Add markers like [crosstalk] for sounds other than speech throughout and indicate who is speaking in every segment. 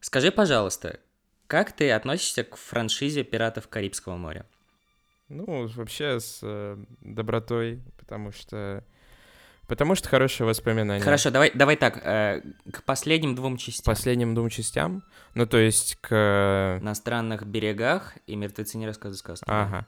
Speaker 1: Скажи, пожалуйста, как ты относишься к франшизе «Пиратов Карибского моря»?
Speaker 2: Ну, вообще с э, добротой, потому что... Потому что хорошие воспоминания.
Speaker 1: Хорошо, давай, давай так, э, к последним двум частям.
Speaker 2: Последним двум частям, ну, то есть к...
Speaker 1: На странных берегах и мертвецы не рассказывают сказки.
Speaker 2: Ага.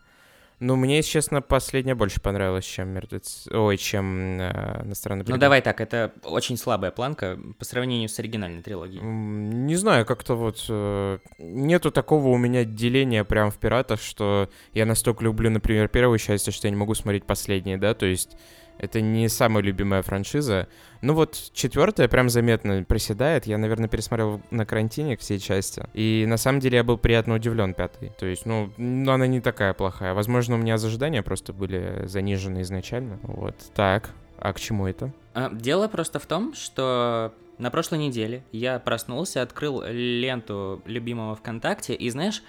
Speaker 2: Ну, мне, если честно, последняя больше понравилась, чем мертвец... Ой, чем э, на странной
Speaker 1: Ну, давай так, это очень слабая планка по сравнению с оригинальной трилогией.
Speaker 2: Не знаю, как-то вот... Э, нету такого у меня деления прям в «Пиратах», что я настолько люблю, например, первую часть, что я не могу смотреть последние, да, то есть это не самая любимая франшиза. Ну вот четвертая прям заметно приседает. Я, наверное, пересмотрел на карантине все части. И на самом деле я был приятно удивлен пятой. То есть, ну, ну, она не такая плохая. Возможно, у меня ожидания просто были занижены изначально. Вот. Так, а к чему это?
Speaker 1: А, дело просто в том, что на прошлой неделе я проснулся, открыл ленту любимого ВКонтакте, и знаешь,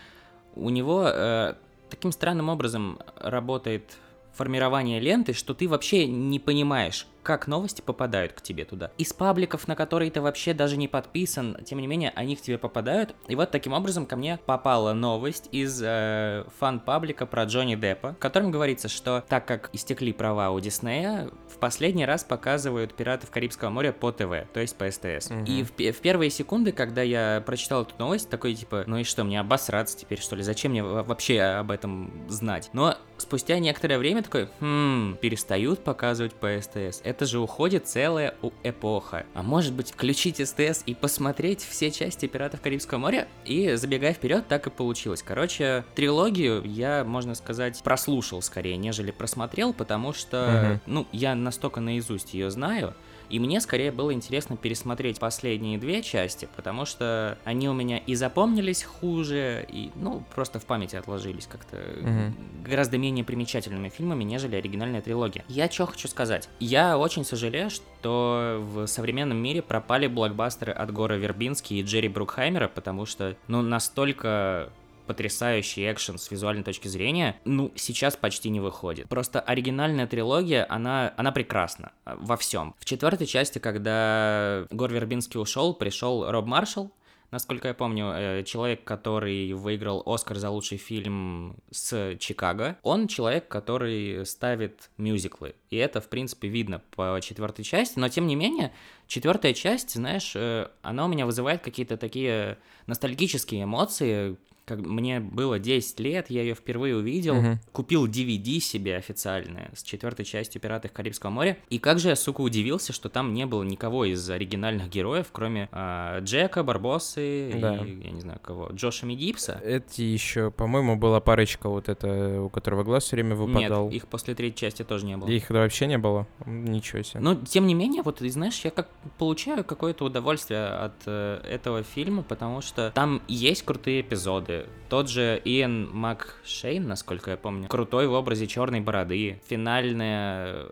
Speaker 1: у него э, таким странным образом работает формирование ленты, что ты вообще не понимаешь, как новости попадают к тебе туда. Из пабликов, на которые ты вообще даже не подписан, тем не менее, они к тебе попадают. И вот таким образом ко мне попала новость из э, фан-паблика про Джонни Деппа, в котором говорится, что так как истекли права у Диснея, в последний раз показывают «Пиратов Карибского моря» по ТВ, то есть по СТС. Угу. И в, в первые секунды, когда я прочитал эту новость, такой типа, ну и что, мне обосраться теперь, что ли? Зачем мне вообще об этом знать? Но спустя некоторое время такой, хм, перестают показывать по СТС это же уходит целая эпоха. А может быть, включить СТС и посмотреть все части Пиратов Карибского моря? И забегая вперед, так и получилось. Короче, трилогию я, можно сказать, прослушал скорее, нежели просмотрел, потому что, угу. ну, я настолько наизусть ее знаю, и мне скорее было интересно пересмотреть последние две части, потому что они у меня и запомнились хуже, и, ну, просто в памяти отложились как-то угу. гораздо менее примечательными фильмами, нежели оригинальная трилогия. Я что хочу сказать? Я очень сожалею, что в современном мире пропали блокбастеры от Гора Вербински и Джерри Брукхаймера, потому что, ну, настолько потрясающий экшен с визуальной точки зрения, ну, сейчас почти не выходит. Просто оригинальная трилогия, она, она прекрасна э, во всем. В четвертой части, когда Гор Вербинский ушел, пришел Роб Маршалл, насколько я помню, э, человек, который выиграл Оскар за лучший фильм с Чикаго, он человек, который ставит мюзиклы. И это, в принципе, видно по четвертой части, но тем не менее, четвертая часть, знаешь, э, она у меня вызывает какие-то такие ностальгические эмоции, как мне было 10 лет, я ее впервые увидел, угу. купил DVD себе официальное с четвертой частью «Пиратов Карибского моря», и как же я, сука, удивился, что там не было никого из оригинальных героев, кроме э, Джека, Барбосы да. и, я не знаю кого, Джоша Мидипса.
Speaker 2: Эти еще, по-моему, была парочка вот эта, у которого глаз все время выпадал.
Speaker 1: Нет, их после третьей части тоже не было.
Speaker 2: Их вообще не было? Ничего себе.
Speaker 1: Но, тем не менее, вот, знаешь, я как получаю какое-то удовольствие от э, этого фильма, потому что там есть крутые эпизоды, тот же Иэн Макшейн, насколько я помню, крутой в образе черной бороды. Финальная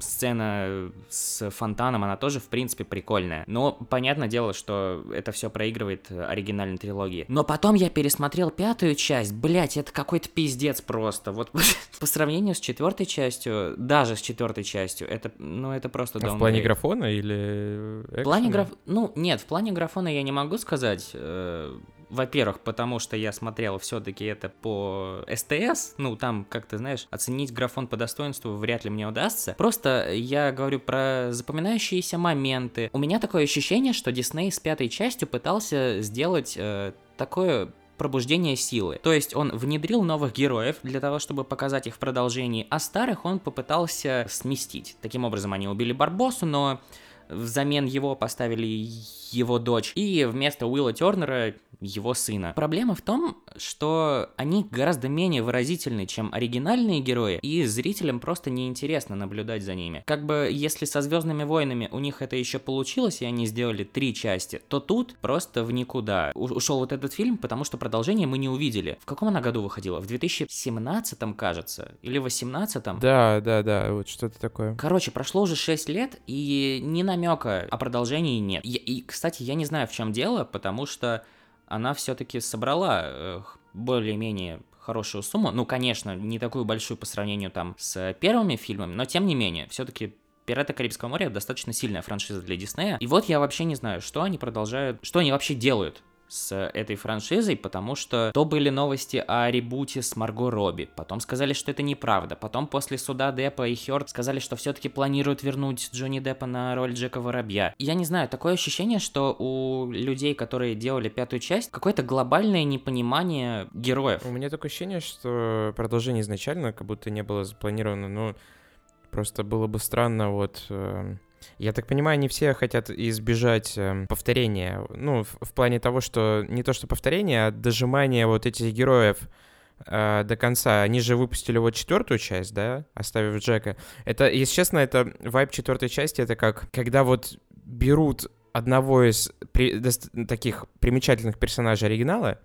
Speaker 1: сцена с фонтаном, она тоже, в принципе, прикольная. Но понятное дело, что это все проигрывает оригинальной трилогии. Но потом я пересмотрел пятую часть. Блять, это какой-то пиздец просто. Вот [laughs] по сравнению с четвертой частью, даже с четвертой частью, это, ну, это просто
Speaker 2: а В плане графона или
Speaker 1: экшена? В плане граф... Ну, нет, в плане графона я не могу сказать. Во-первых, потому что я смотрел все-таки это по СТС, ну, там, как ты знаешь, оценить графон по достоинству вряд ли мне удастся. Просто я говорю про запоминающиеся моменты. У меня такое ощущение, что Дисней с пятой частью пытался сделать э, такое пробуждение силы. То есть он внедрил новых героев для того, чтобы показать их в продолжении, а старых он попытался сместить. Таким образом, они убили Барбосу, но взамен его поставили его дочь, и вместо Уилла Тернера его сына. Проблема в том, что они гораздо менее выразительны, чем оригинальные герои, и зрителям просто неинтересно наблюдать за ними. Как бы если со Звездными войнами у них это еще получилось, и они сделали три части, то тут просто в никуда. У- ушел вот этот фильм, потому что продолжение мы не увидели. В каком она году выходила? В 2017, кажется, или 18
Speaker 2: Да, да, да, вот что-то такое.
Speaker 1: Короче, прошло уже 6 лет, и ни намека о продолжении нет. И, и кстати, я не знаю, в чем дело, потому что она все-таки собрала более-менее хорошую сумму. Ну, конечно, не такую большую по сравнению там с первыми фильмами, но тем не менее, все-таки «Пираты Карибского моря» достаточно сильная франшиза для Диснея. И вот я вообще не знаю, что они продолжают, что они вообще делают с этой франшизой, потому что то были новости о ребуте с Марго Робби, потом сказали, что это неправда, потом после суда Деппа и Хёрд сказали, что все-таки планируют вернуть Джонни Деппа на роль Джека Воробья. Я не знаю, такое ощущение, что у людей, которые делали пятую часть, какое-то глобальное непонимание героев.
Speaker 2: У меня такое ощущение, что продолжение изначально как будто не было запланировано, ну, просто было бы странно вот... Я так понимаю, они все хотят избежать э, повторения. Ну, в, в плане того, что не то что повторение, а дожимание вот этих героев э, до конца. Они же выпустили вот четвертую часть, да, оставив Джека. Это, если честно, это вайп четвертой части, это как, когда вот берут одного из при, таких примечательных персонажей оригинала,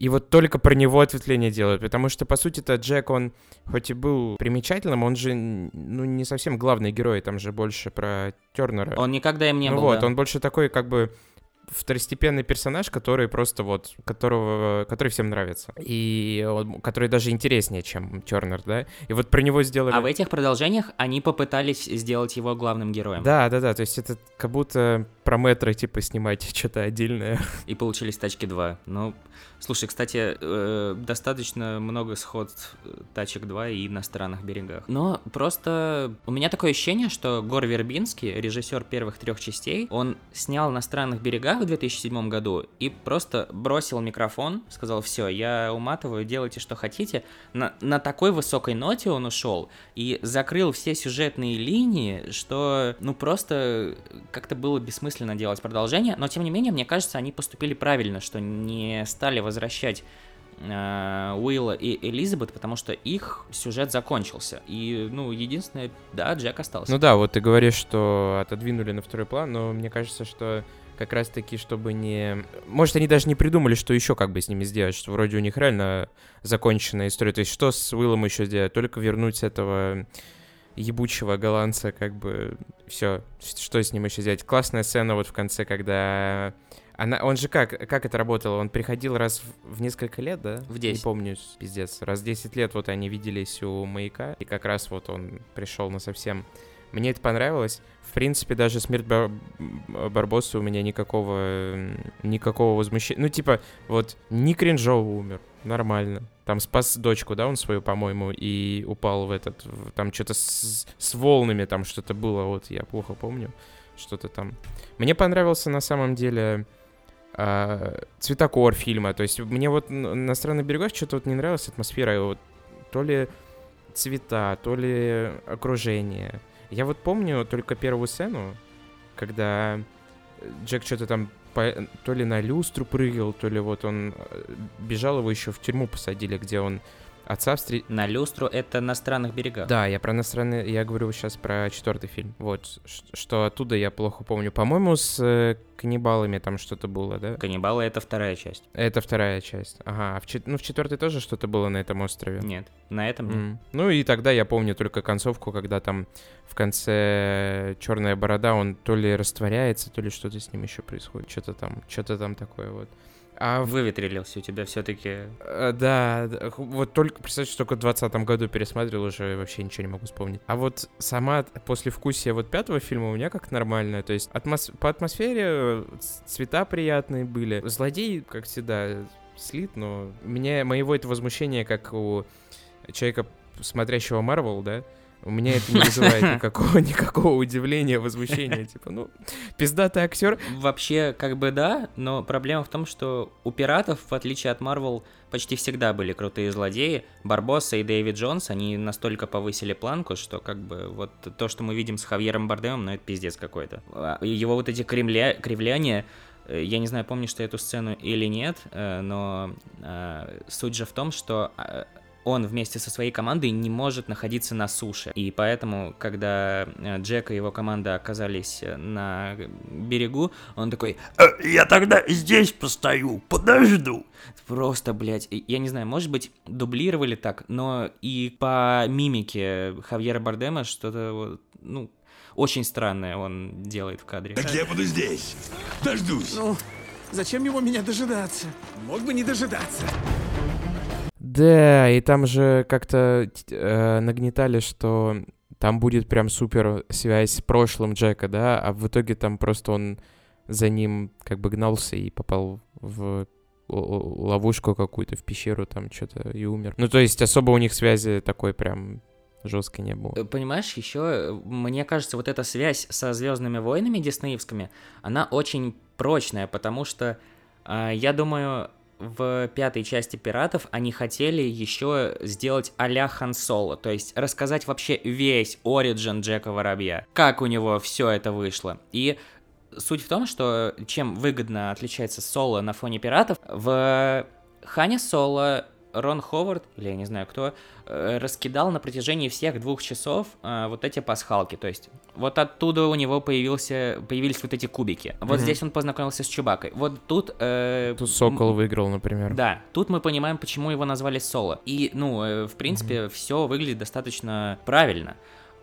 Speaker 2: и вот только про него ответвление делают, потому что, по сути-то, Джек, он хоть и был примечательным, он же, ну, не совсем главный герой, там же больше про Тернера.
Speaker 1: Он никогда им не
Speaker 2: ну
Speaker 1: был,
Speaker 2: вот,
Speaker 1: да.
Speaker 2: он больше такой, как бы, второстепенный персонаж, который просто вот, которого, который всем нравится. И он, который даже интереснее, чем Тернер, да? И вот про него сделали...
Speaker 1: А в этих продолжениях они попытались сделать его главным героем.
Speaker 2: Да, да, да, то есть это как будто про метро, типа, снимать [laughs] что-то отдельное.
Speaker 1: И получились тачки 2. Ну, слушай, кстати, э, достаточно много сходств э, тачек 2 и на странных берегах. Но просто у меня такое ощущение, что Гор Вербинский, режиссер первых трех частей, он снял на странных берегах в 2007 году и просто бросил микрофон, сказал, все, я уматываю, делайте, что хотите. На, на такой высокой ноте он ушел и закрыл все сюжетные линии, что, ну, просто как-то было бессмысленно бессмысленно делать продолжение, но тем не менее, мне кажется, они поступили правильно, что не стали возвращать э, Уилла и Элизабет, потому что их сюжет закончился. И, ну, единственное, да, Джек остался.
Speaker 2: Ну да, вот ты говоришь, что отодвинули на второй план, но мне кажется, что как раз таки, чтобы не... Может, они даже не придумали, что еще как бы с ними сделать, что вроде у них реально законченная история. То есть что с Уиллом еще сделать? Только вернуть этого ебучего голландца, как бы, все, что с ним еще взять. Классная сцена вот в конце, когда... Она, он же как, как это работало? Он приходил раз в, в несколько лет, да?
Speaker 1: В 10.
Speaker 2: Не помню, пиздец. Раз в 10 лет вот они виделись у маяка, и как раз вот он пришел на совсем... Мне это понравилось. В принципе, даже смерть Бар... Барбоса у меня никакого, никакого возмущения. Ну, типа, вот, не кринжово умер, нормально. Там спас дочку, да, он свою, по-моему, и упал в этот, в, там что-то с, с волнами, там что-то было, вот, я плохо помню, что-то там. Мне понравился на самом деле э, цветокор фильма, то есть мне вот на «Странных берегах» что-то вот не нравилась атмосфера, вот, то ли цвета, то ли окружение. Я вот помню только первую сцену, когда Джек что-то там по, то ли на люстру прыгал, то ли вот он э, бежал, его еще в тюрьму посадили, где он отца встретил.
Speaker 1: На люстру это на странных берегах.
Speaker 2: Да, я про иностранный, я говорю сейчас про четвертый фильм. Вот, что оттуда я плохо помню. По-моему, с э, каннибалами там что-то было, да?
Speaker 1: Каннибалы это вторая часть.
Speaker 2: Это вторая часть. Ага, а в чет... ну в четвертой тоже что-то было на этом острове?
Speaker 1: Нет, на этом нет. Mm.
Speaker 2: Ну и тогда я помню только концовку, когда там в конце черная борода, он то ли растворяется, то ли что-то с ним еще происходит. Что-то там, что-то там такое вот.
Speaker 1: А выветрилился у тебя все-таки.
Speaker 2: Э, да, вот только, представьте, что только в 2020 году пересматривал, уже вообще ничего не могу вспомнить. А вот сама послевкусие вот пятого фильма у меня как нормальная, то есть атмос... по атмосфере цвета приятные были. Злодей, как всегда, слит, но меня, моего это возмущения, как у человека, смотрящего Марвел, да, у меня это не вызывает никакого, [laughs] никакого удивления, возмущения. Типа, ну, пиздатый актер.
Speaker 1: Вообще, как бы да, но проблема в том, что у пиратов, в отличие от Марвел, почти всегда были крутые злодеи. Барбоса и Дэвид Джонс, они настолько повысили планку, что как бы вот то, что мы видим с Хавьером Бардемом, ну это пиздец какой-то. А, его вот эти кремля... кривляния, э, я не знаю, помнишь ты эту сцену или нет, э, но э, суть же в том, что он вместе со своей командой не может находиться на суше. И поэтому, когда э, Джек и его команда оказались э, на берегу, он такой,
Speaker 3: «Э, я тогда здесь постою, подожду.
Speaker 1: Просто, блядь, я не знаю, может быть, дублировали так, но и по мимике Хавьера Бардема что-то, вот, ну, очень странное он делает в кадре.
Speaker 3: Так я буду здесь, дождусь.
Speaker 4: Ну, зачем его меня дожидаться? Мог бы не дожидаться.
Speaker 2: Да, и там же как-то э, нагнетали, что там будет прям супер связь с прошлым Джека, да, а в итоге там просто он за ним как бы гнался и попал в ловушку какую-то, в пещеру там что-то и умер. Ну, то есть особо у них связи такой прям жесткой не было.
Speaker 1: Э, Понимаешь, еще, мне кажется, вот эта связь со Звездными войнами диснеевскими, она очень прочная, потому что а, я думаю, в пятой части пиратов они хотели еще сделать а-ля Хан Соло, то есть рассказать вообще весь оригин Джека Воробья, как у него все это вышло. И суть в том, что чем выгодно отличается Соло на фоне пиратов, в Хане Соло Рон Ховард, или я не знаю кто, э, раскидал на протяжении всех двух часов э, вот эти пасхалки. То есть вот оттуда у него появился, появились вот эти кубики. Вот
Speaker 2: Мгм.
Speaker 1: здесь он познакомился с Чубакой. Вот тут... э,
Speaker 2: Тут Сокол выиграл, например.
Speaker 1: да, тут мы понимаем, почему его назвали Соло. И, ну, э, в принципе, все выглядит достаточно правильно.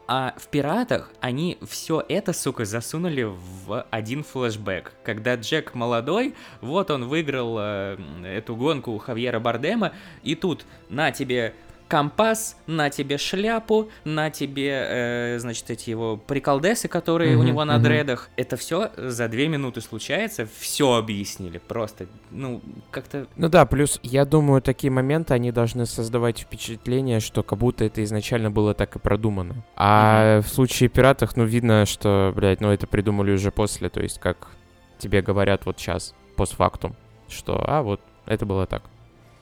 Speaker 1: А в «Пиратах» они все это, сука, засунули в один флешбэк. Когда Джек молодой, вот он выиграл э, эту гонку у Хавьера Бардема, и тут на тебе компас, на тебе шляпу, на тебе, э, значит, эти его приколдесы, которые у
Speaker 2: Мгм,
Speaker 1: него на
Speaker 2: мгм.
Speaker 1: дредах. Это все за две минуты случается, все объяснили. Просто, ну, как-то
Speaker 2: Ну да, плюс я думаю, такие моменты, они должны создавать впечатление, что как будто это изначально было так и продумано. А в случае пиратах, ну видно, что, блядь, ну это придумали уже после, то есть как тебе говорят вот сейчас, постфактум, что, а вот, это было так.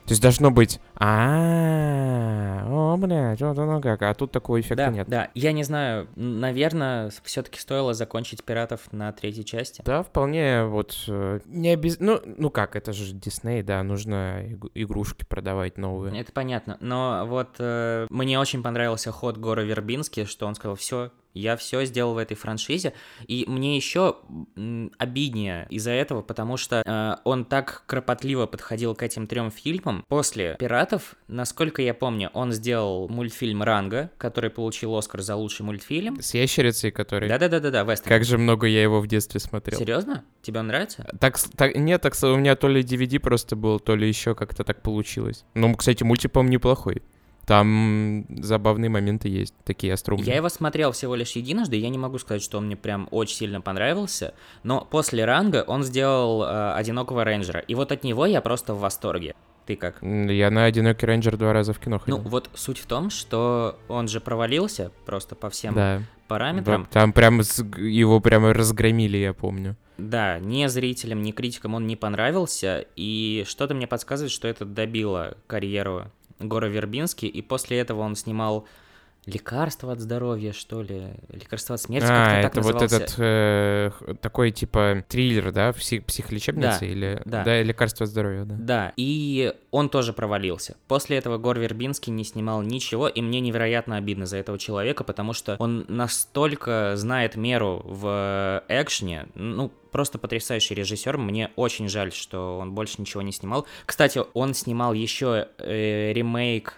Speaker 2: То есть должно быть, а, о, блядь, вот оно как, а тут такого эффекта
Speaker 1: Да,
Speaker 2: нет.
Speaker 1: да. Я не знаю, наверное, все-таки стоило закончить пиратов на третьей части.
Speaker 2: Да, вполне вот э, не обез... ну, ну как, это же Дисней, да, нужно иг- игрушки продавать новые.
Speaker 1: Это понятно. Но вот э, мне очень понравился ход Гора Вербински, что он сказал: все, я все сделал в этой франшизе. И мне еще обиднее из-за этого, потому что э, он так кропотливо подходил к этим трем фильмам. После пиратов, насколько я помню, он сделал мультфильм Ранга, который получил Оскар за лучший мультфильм.
Speaker 2: С ящерицей, который...
Speaker 1: Да, да, да, да, да, Вестерн.
Speaker 2: Как же много я его в детстве смотрел.
Speaker 1: Серьезно? Тебе он нравится?
Speaker 2: Так, так, нет, так у меня то ли DVD просто был, то ли еще как-то так получилось. Ну, кстати, мультик, по-моему, неплохой. Там забавные моменты есть, такие остроумные.
Speaker 1: Я его смотрел всего лишь единожды, я не могу сказать, что он мне прям очень сильно понравился, но после ранга он сделал э, одинокого рейнджера, и вот от него я просто в восторге. Ты как?
Speaker 2: Я на «Одинокий рейнджер» два раза в кино
Speaker 1: Ну,
Speaker 2: ходил.
Speaker 1: вот суть в том, что он же провалился просто по всем
Speaker 2: да.
Speaker 1: параметрам.
Speaker 2: Там прям его прямо разгромили, я помню.
Speaker 1: Да, ни зрителям, ни критикам он не понравился, и что-то мне подсказывает, что это добило карьеру Гора Вербински, и после этого он снимал лекарство от здоровья, что ли, лекарство от смерти,
Speaker 2: а,
Speaker 1: как-то так
Speaker 2: это вот
Speaker 1: назывался.
Speaker 2: этот э, такой типа триллер, да, псих- психолечебница
Speaker 1: Да,
Speaker 2: или
Speaker 1: да.
Speaker 2: лекарство от здоровья, да.
Speaker 1: Да, и он тоже провалился. После этого Гор Вербинский не снимал ничего, и мне невероятно обидно за этого человека, потому что он настолько знает меру в экшене, ну, просто потрясающий режиссер. Мне очень жаль, что он больше ничего не снимал. Кстати, он снимал еще э, ремейк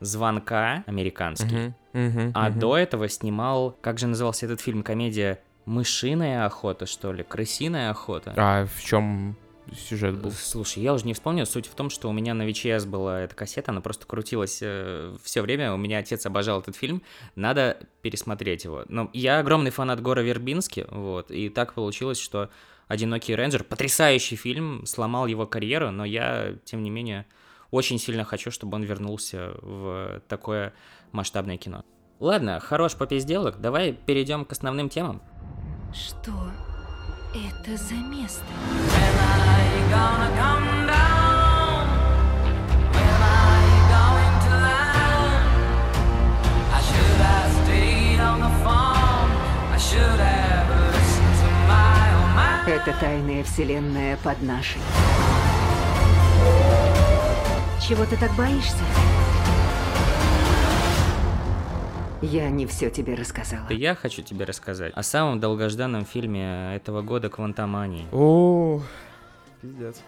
Speaker 1: «Звонка» американский,
Speaker 2: Мгм, мгм,
Speaker 1: а
Speaker 2: мгм.
Speaker 1: до этого снимал, как же назывался этот фильм, комедия «Мышиная охота», что ли, «Крысиная охота».
Speaker 2: А в чем сюжет был?
Speaker 1: Слушай, я уже не вспомню. Суть в том, что у меня на VHS была эта кассета, она просто крутилась все время. У меня отец обожал этот фильм. Надо пересмотреть его. Но я огромный фанат Гора Вербински, вот. И так получилось, что «Одинокий рейнджер» — потрясающий фильм, сломал его карьеру, но я, тем не менее, очень сильно хочу, чтобы он вернулся в такое масштабное кино. Ладно, хорош попизделок, давай перейдем к основным темам.
Speaker 5: Что это за место?
Speaker 6: Это тайная вселенная под нашей.
Speaker 5: Чего ты так боишься?
Speaker 6: Я не все тебе рассказала.
Speaker 1: И я хочу тебе рассказать о самом долгожданном фильме этого года «Квантомании».
Speaker 2: О, пиздец.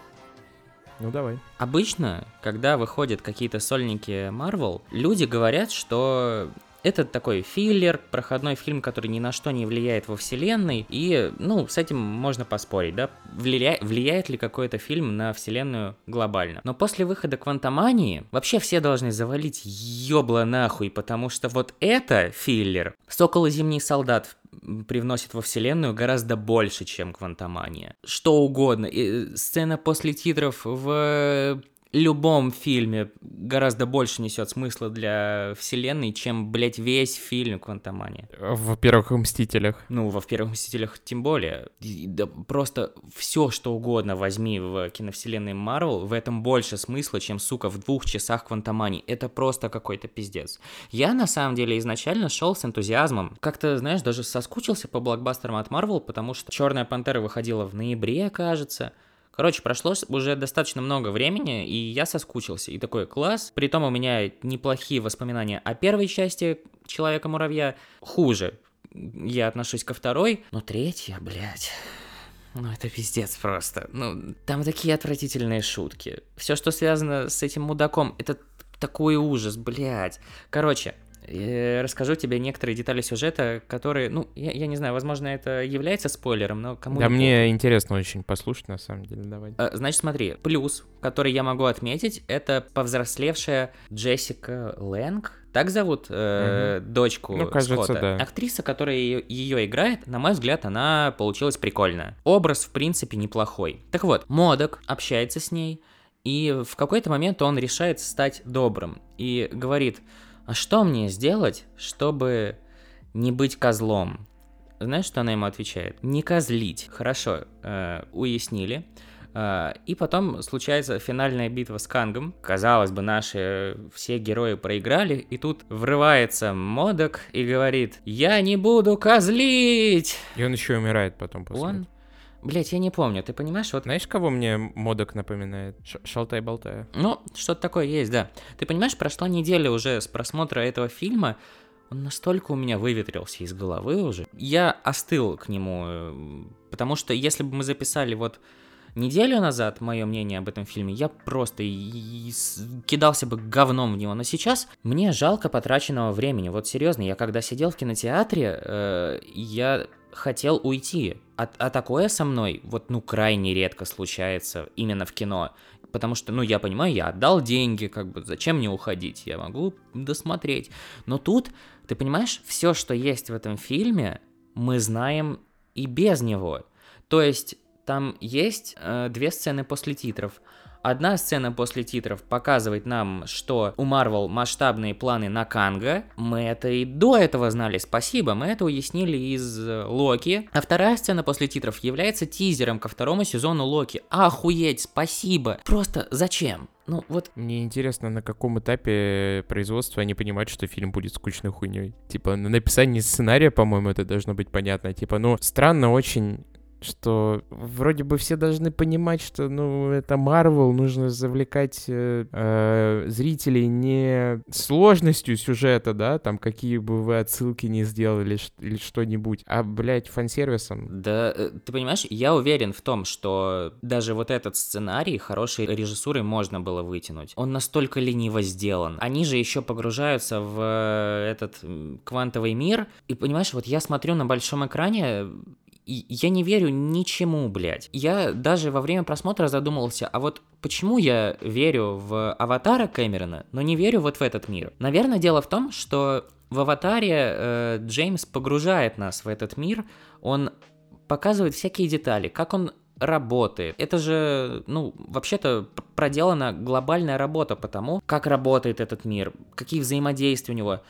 Speaker 2: Ну давай.
Speaker 1: Обычно, когда выходят какие-то сольники Marvel, люди говорят, что Это такой филлер, проходной фильм, который ни на что не влияет во вселенной, и, ну, с этим можно поспорить, да, влия... влияет ли какой-то фильм на вселенную глобально. Но после выхода Квантомании вообще все должны завалить ёбла нахуй, потому что вот это филлер. Сокол и Зимний солдат привносит во вселенную гораздо больше, чем Квантомания. Что угодно. И сцена после титров в любом фильме гораздо больше несет смысла для вселенной, чем, блядь, весь фильм Квантомания.
Speaker 2: В первых «Мстителях».
Speaker 1: Ну, во первых «Мстителях» тем более. И, да, просто все, что угодно возьми в киновселенной Марвел, в этом больше смысла, чем, сука, в двух часах Квантомании. Это просто какой-то пиздец. Я, на самом деле, изначально шел с энтузиазмом. Как-то, знаешь, даже соскучился по блокбастерам от Марвел, потому что «Черная пантера» выходила в ноябре, кажется. Короче, прошло уже достаточно много времени, и я соскучился. И такой класс. Притом у меня неплохие воспоминания о первой части Человека-муравья. Хуже я отношусь ко второй, но третья, блядь... Ну, это пиздец просто. Ну, там такие отвратительные шутки. Все, что связано с этим мудаком, это такой ужас, блядь. Короче, я расскажу тебе некоторые детали сюжета, которые, ну, я, я не знаю, возможно, это является спойлером, но кому
Speaker 2: Да, мне интересно очень послушать, на самом деле, давай.
Speaker 1: А, значит, смотри, плюс, который я могу отметить, это повзрослевшая Джессика Лэнг, так зовут э, угу. дочку
Speaker 2: ну, кажется,
Speaker 1: Скотта.
Speaker 2: Да.
Speaker 1: Актриса, которая ее, ее играет, на мой взгляд, она получилась прикольная. Образ, в принципе, неплохой. Так вот, Модок общается с ней, и в какой-то момент он решает стать добрым и говорит а что мне сделать, чтобы не быть козлом? Знаешь, что она ему отвечает? Не козлить. Хорошо, э, уяснили. Э, и потом случается финальная битва с Кангом. Казалось бы, наши все герои проиграли, и тут врывается Модок и говорит, я не буду козлить!
Speaker 2: И он еще умирает потом после
Speaker 1: Он Блять, я не помню, ты понимаешь, вот...
Speaker 2: Знаешь, кого мне модок напоминает? Ш Шалтай-болтая.
Speaker 1: Ну, что-то такое есть, да. Ты понимаешь, прошла неделя уже с просмотра этого фильма, он настолько у меня выветрился из головы уже. Я остыл к нему, э, потому что если бы мы записали вот неделю назад мое мнение об этом фильме, я просто и, и кидался бы говном в него. Но сейчас мне жалко потраченного времени. Вот серьезно, я когда сидел в кинотеатре, э, я хотел уйти. А, а такое со мной вот ну крайне редко случается именно в кино. Потому что, ну, я понимаю, я отдал деньги, как бы, зачем мне уходить? Я могу досмотреть. Но тут, ты понимаешь, все, что есть в этом фильме, мы знаем и без него. То есть, там есть э, две сцены после титров. Одна сцена после титров показывает нам, что у Марвел масштабные планы на Канга. Мы это и до этого знали, спасибо, мы это уяснили из э, Локи. А вторая сцена после титров является тизером ко второму сезону Локи. Охуеть, спасибо. Просто зачем? Ну вот.
Speaker 2: Мне интересно, на каком этапе производства они понимают, что фильм будет скучной хуйней. Типа, на написании сценария, по-моему, это должно быть понятно. Типа, ну, странно очень что вроде бы все должны понимать, что, ну, это Марвел, нужно завлекать э, э, зрителей не сложностью сюжета, да, там, какие бы вы отсылки не сделали или что-нибудь, а, блядь, фан-сервисом.
Speaker 1: Да, э, ты понимаешь, я уверен в том, что даже вот этот сценарий хорошей режиссурой можно было вытянуть. Он настолько лениво сделан. Они же еще погружаются в э, этот квантовый мир, и, понимаешь, вот я смотрю на большом экране, я не верю ничему, блядь. Я даже во время просмотра задумался, а вот почему я верю в аватара Кэмерона, но не верю вот в этот мир? Наверное, дело в том, что в аватаре э, Джеймс погружает нас в этот мир, он показывает всякие детали, как он работает. Это же, ну, вообще-то проделана глобальная работа по тому, как работает этот мир, какие взаимодействия у него.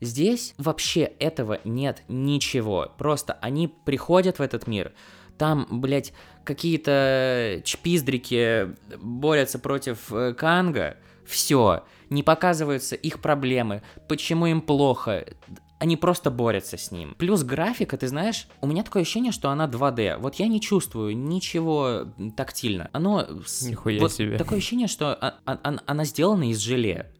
Speaker 1: Здесь вообще этого нет ничего. Просто они приходят в этот мир, там, блядь, какие-то чпиздрики борются против э, Канга, все, не показываются их проблемы, почему им плохо, они просто борются с ним. Плюс графика, ты знаешь, у меня такое ощущение, что она 2D. Вот я не чувствую ничего тактильно. Оно...
Speaker 2: Нихуя
Speaker 1: вот
Speaker 2: себе.
Speaker 1: Такое ощущение, что а, а, а, она сделана из желе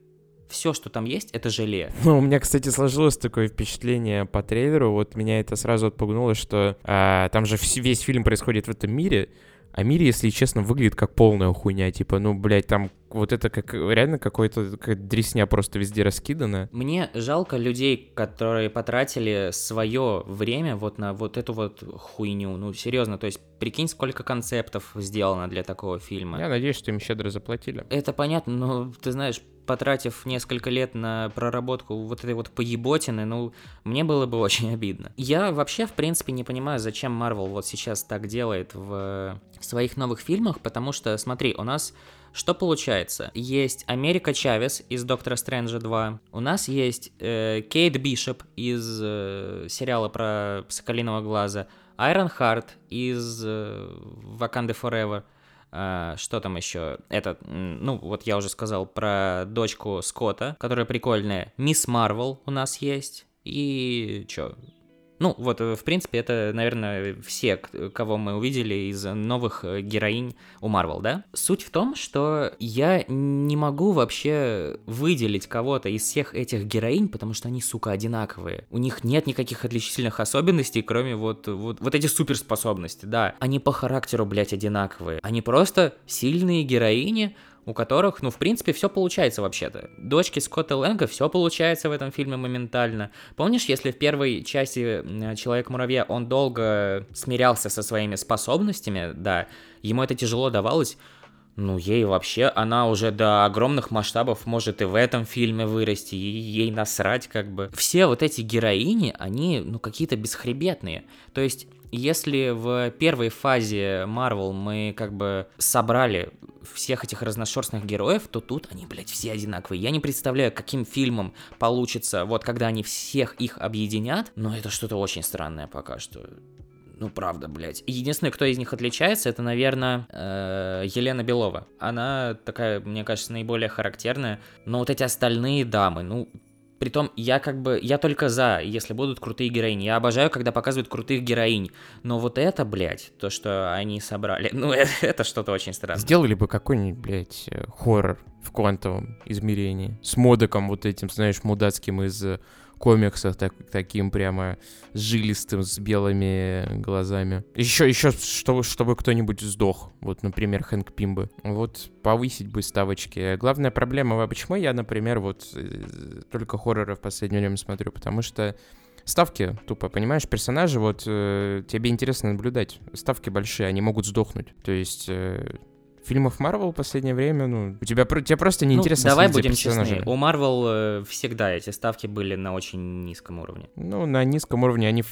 Speaker 1: все, что там есть, это желе. [laughs]
Speaker 2: Ну, у меня, кстати, сложилось такое впечатление по трейлеру, вот меня это сразу отпугнуло, что а, там же весь фильм происходит в этом мире, а мире, если честно, выглядит как полная хуйня. Типа, ну, блядь, там вот это как реально какой-то какая-то дресня просто везде раскидана.
Speaker 1: Мне жалко людей, которые потратили свое время вот на вот эту вот хуйню. Ну, серьезно, то есть прикинь, сколько концептов сделано для такого фильма.
Speaker 2: Я надеюсь, что им щедро заплатили.
Speaker 1: Это понятно, но ты знаешь, потратив несколько лет на проработку вот этой вот поеботины, ну, мне было бы очень обидно. Я вообще, в принципе, не понимаю, зачем Marvel вот сейчас так делает в своих новых фильмах, потому что, смотри, у нас что получается? Есть Америка Чавес из Доктора Стрэнджа 2. У нас есть э, Кейт Бишоп из э, сериала про Соколиного Глаза. Айрон Харт из э, Wakanda Forever. А, что там еще? Этот, м, ну, вот я уже сказал про дочку Скотта, которая прикольная. Мисс Марвел у нас есть. И чё? Ну, вот, э, в принципе, это, наверное, все, кого мы увидели из новых э, героинь у Марвел, да? Суть в том, что я не могу вообще выделить кого-то из всех этих героинь, потому что они, сука, одинаковые. У них нет никаких отличительных особенностей, кроме вот, вот, вот эти суперспособности, да. Они по характеру, блядь, одинаковые. Они просто сильные героини, у которых, ну, в принципе, все получается вообще-то. Дочки Скотта Лэнга все получается в этом фильме моментально. Помнишь, если в первой части м, Человек-муравья он долго смирялся со своими способностями, да, ему это тяжело давалось, ну, ей вообще, она уже до огромных масштабов может и в этом фильме вырасти, и ей насрать как бы. Все вот эти героини, они, ну, какие-то бесхребетные. То есть, если в первой фазе Marvel мы как бы собрали всех этих разношерстных героев, то тут они, блядь, все одинаковые. Я не представляю, каким фильмом получится, вот когда они всех их объединят, но это что-то очень странное пока что. Ну, правда, блядь. И Единственное, кто из них отличается, это, наверное, э, Елена Белова. Она такая, мне кажется, наиболее характерная. Но вот эти остальные дамы, ну, Притом, я как бы, я только за, если будут крутые героини. Я обожаю, когда показывают крутых героинь. Но вот это, блядь, то, что они собрали, [laughs] ну, это, это что-то очень странное.
Speaker 2: Сделали бы какой-нибудь, блядь, э, хоррор в квантовом измерении. С модоком вот этим, знаешь, мудацким из комиксов, так, таким прямо жилистым, с белыми глазами. Еще, еще, чтобы, чтобы кто-нибудь сдох. Вот, например, Хэнк Пимбы. Вот, повысить бы ставочки. Главная проблема, почему я, например, вот э, только хорроры в последнее время смотрю? Потому что ставки тупо, понимаешь, персонажи, вот э, тебе интересно наблюдать. Ставки большие, они могут сдохнуть. То есть... э, Фильмов Марвел в последнее время, ну, у тебя, тебе просто
Speaker 1: Ну,
Speaker 2: неинтересно
Speaker 1: давай
Speaker 2: следить за
Speaker 1: будем честны, у Марвел э, всегда эти ставки были на очень низком уровне.
Speaker 2: Ну, на низком уровне они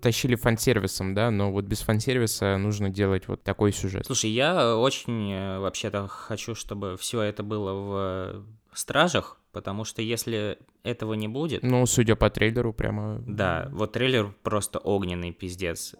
Speaker 2: тащили фан-сервисом, да, но вот без фан-сервиса нужно делать вот такой сюжет.
Speaker 1: Слушай, я э, очень э, вообще-то хочу, чтобы все это было в э, Стражах, потому что если этого не будет,
Speaker 2: Ну, судя по трейлеру, прямо...
Speaker 1: да, вот трейлер просто огненный пиздец.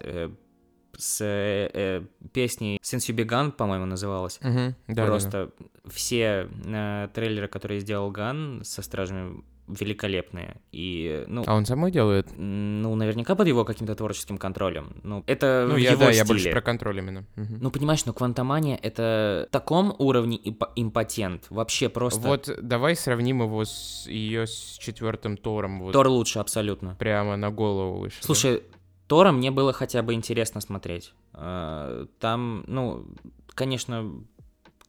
Speaker 1: С э, песней Since You Began, по-моему, называлась.
Speaker 2: Мгм, да-да-да.
Speaker 1: Просто все э, трейлеры, которые сделал Ган со Стражами, великолепные. И, ну,
Speaker 2: А он самой делает?
Speaker 1: ну, наверняка под его каким-то творческим контролем. Ну, это
Speaker 2: Ну, я,
Speaker 1: его
Speaker 2: да, я
Speaker 1: стиле.
Speaker 2: больше про контроль именно. Мгм.
Speaker 1: Ну, понимаешь, ну, Квантомания — это в таком уровне имп- импотент. Вообще просто...
Speaker 2: Вот давай сравним его с ее с четвертым Тором. Вот
Speaker 1: Тор лучше абсолютно.
Speaker 2: прямо на голову выше. да?
Speaker 1: Тора мне было хотя бы интересно смотреть. Э, Там, ну, конечно,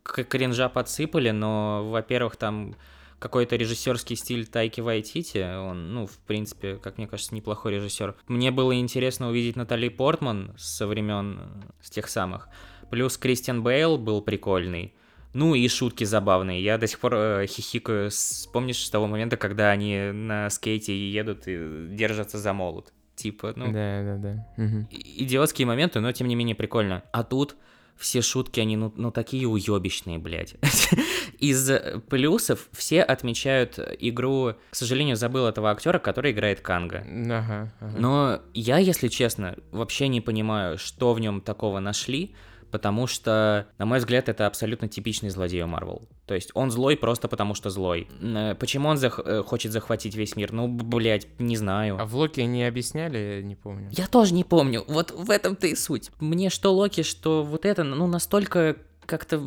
Speaker 1: кринжа подсыпали, но, во-первых, там какой-то режиссерский стиль Тайки Вайтити, он, ну, в принципе, как мне кажется, неплохой режиссер. Мне было интересно увидеть Натали Портман со времен, э, с тех самых. Плюс Кристиан Бейл был прикольный. Ну и шутки забавные. Я до сих пор э, хихикаю. Помнишь с того момента, когда они на скейте едут и держатся за молот? Типа, ну,
Speaker 2: Да, да, да.
Speaker 1: И- идиотские моменты, но тем не менее прикольно. А тут все шутки, они ну, ну такие уебищные, блядь. [laughs] Из э, плюсов все отмечают игру, к сожалению, забыл этого актера, который играет Канга.
Speaker 2: Ага, ага.
Speaker 1: Но я, если честно, вообще не понимаю, что в нем такого нашли, потому что, на мой взгляд, это абсолютно типичный злодей у Марвел. То есть он злой просто потому, что злой. Э, Почему он зах- э, хочет захватить весь мир? Ну, блядь, не знаю.
Speaker 2: А в Локи не объясняли, не помню.
Speaker 1: Я тоже не помню. Вот в этом-то и суть. Мне что Локи, что вот это, ну, настолько как-то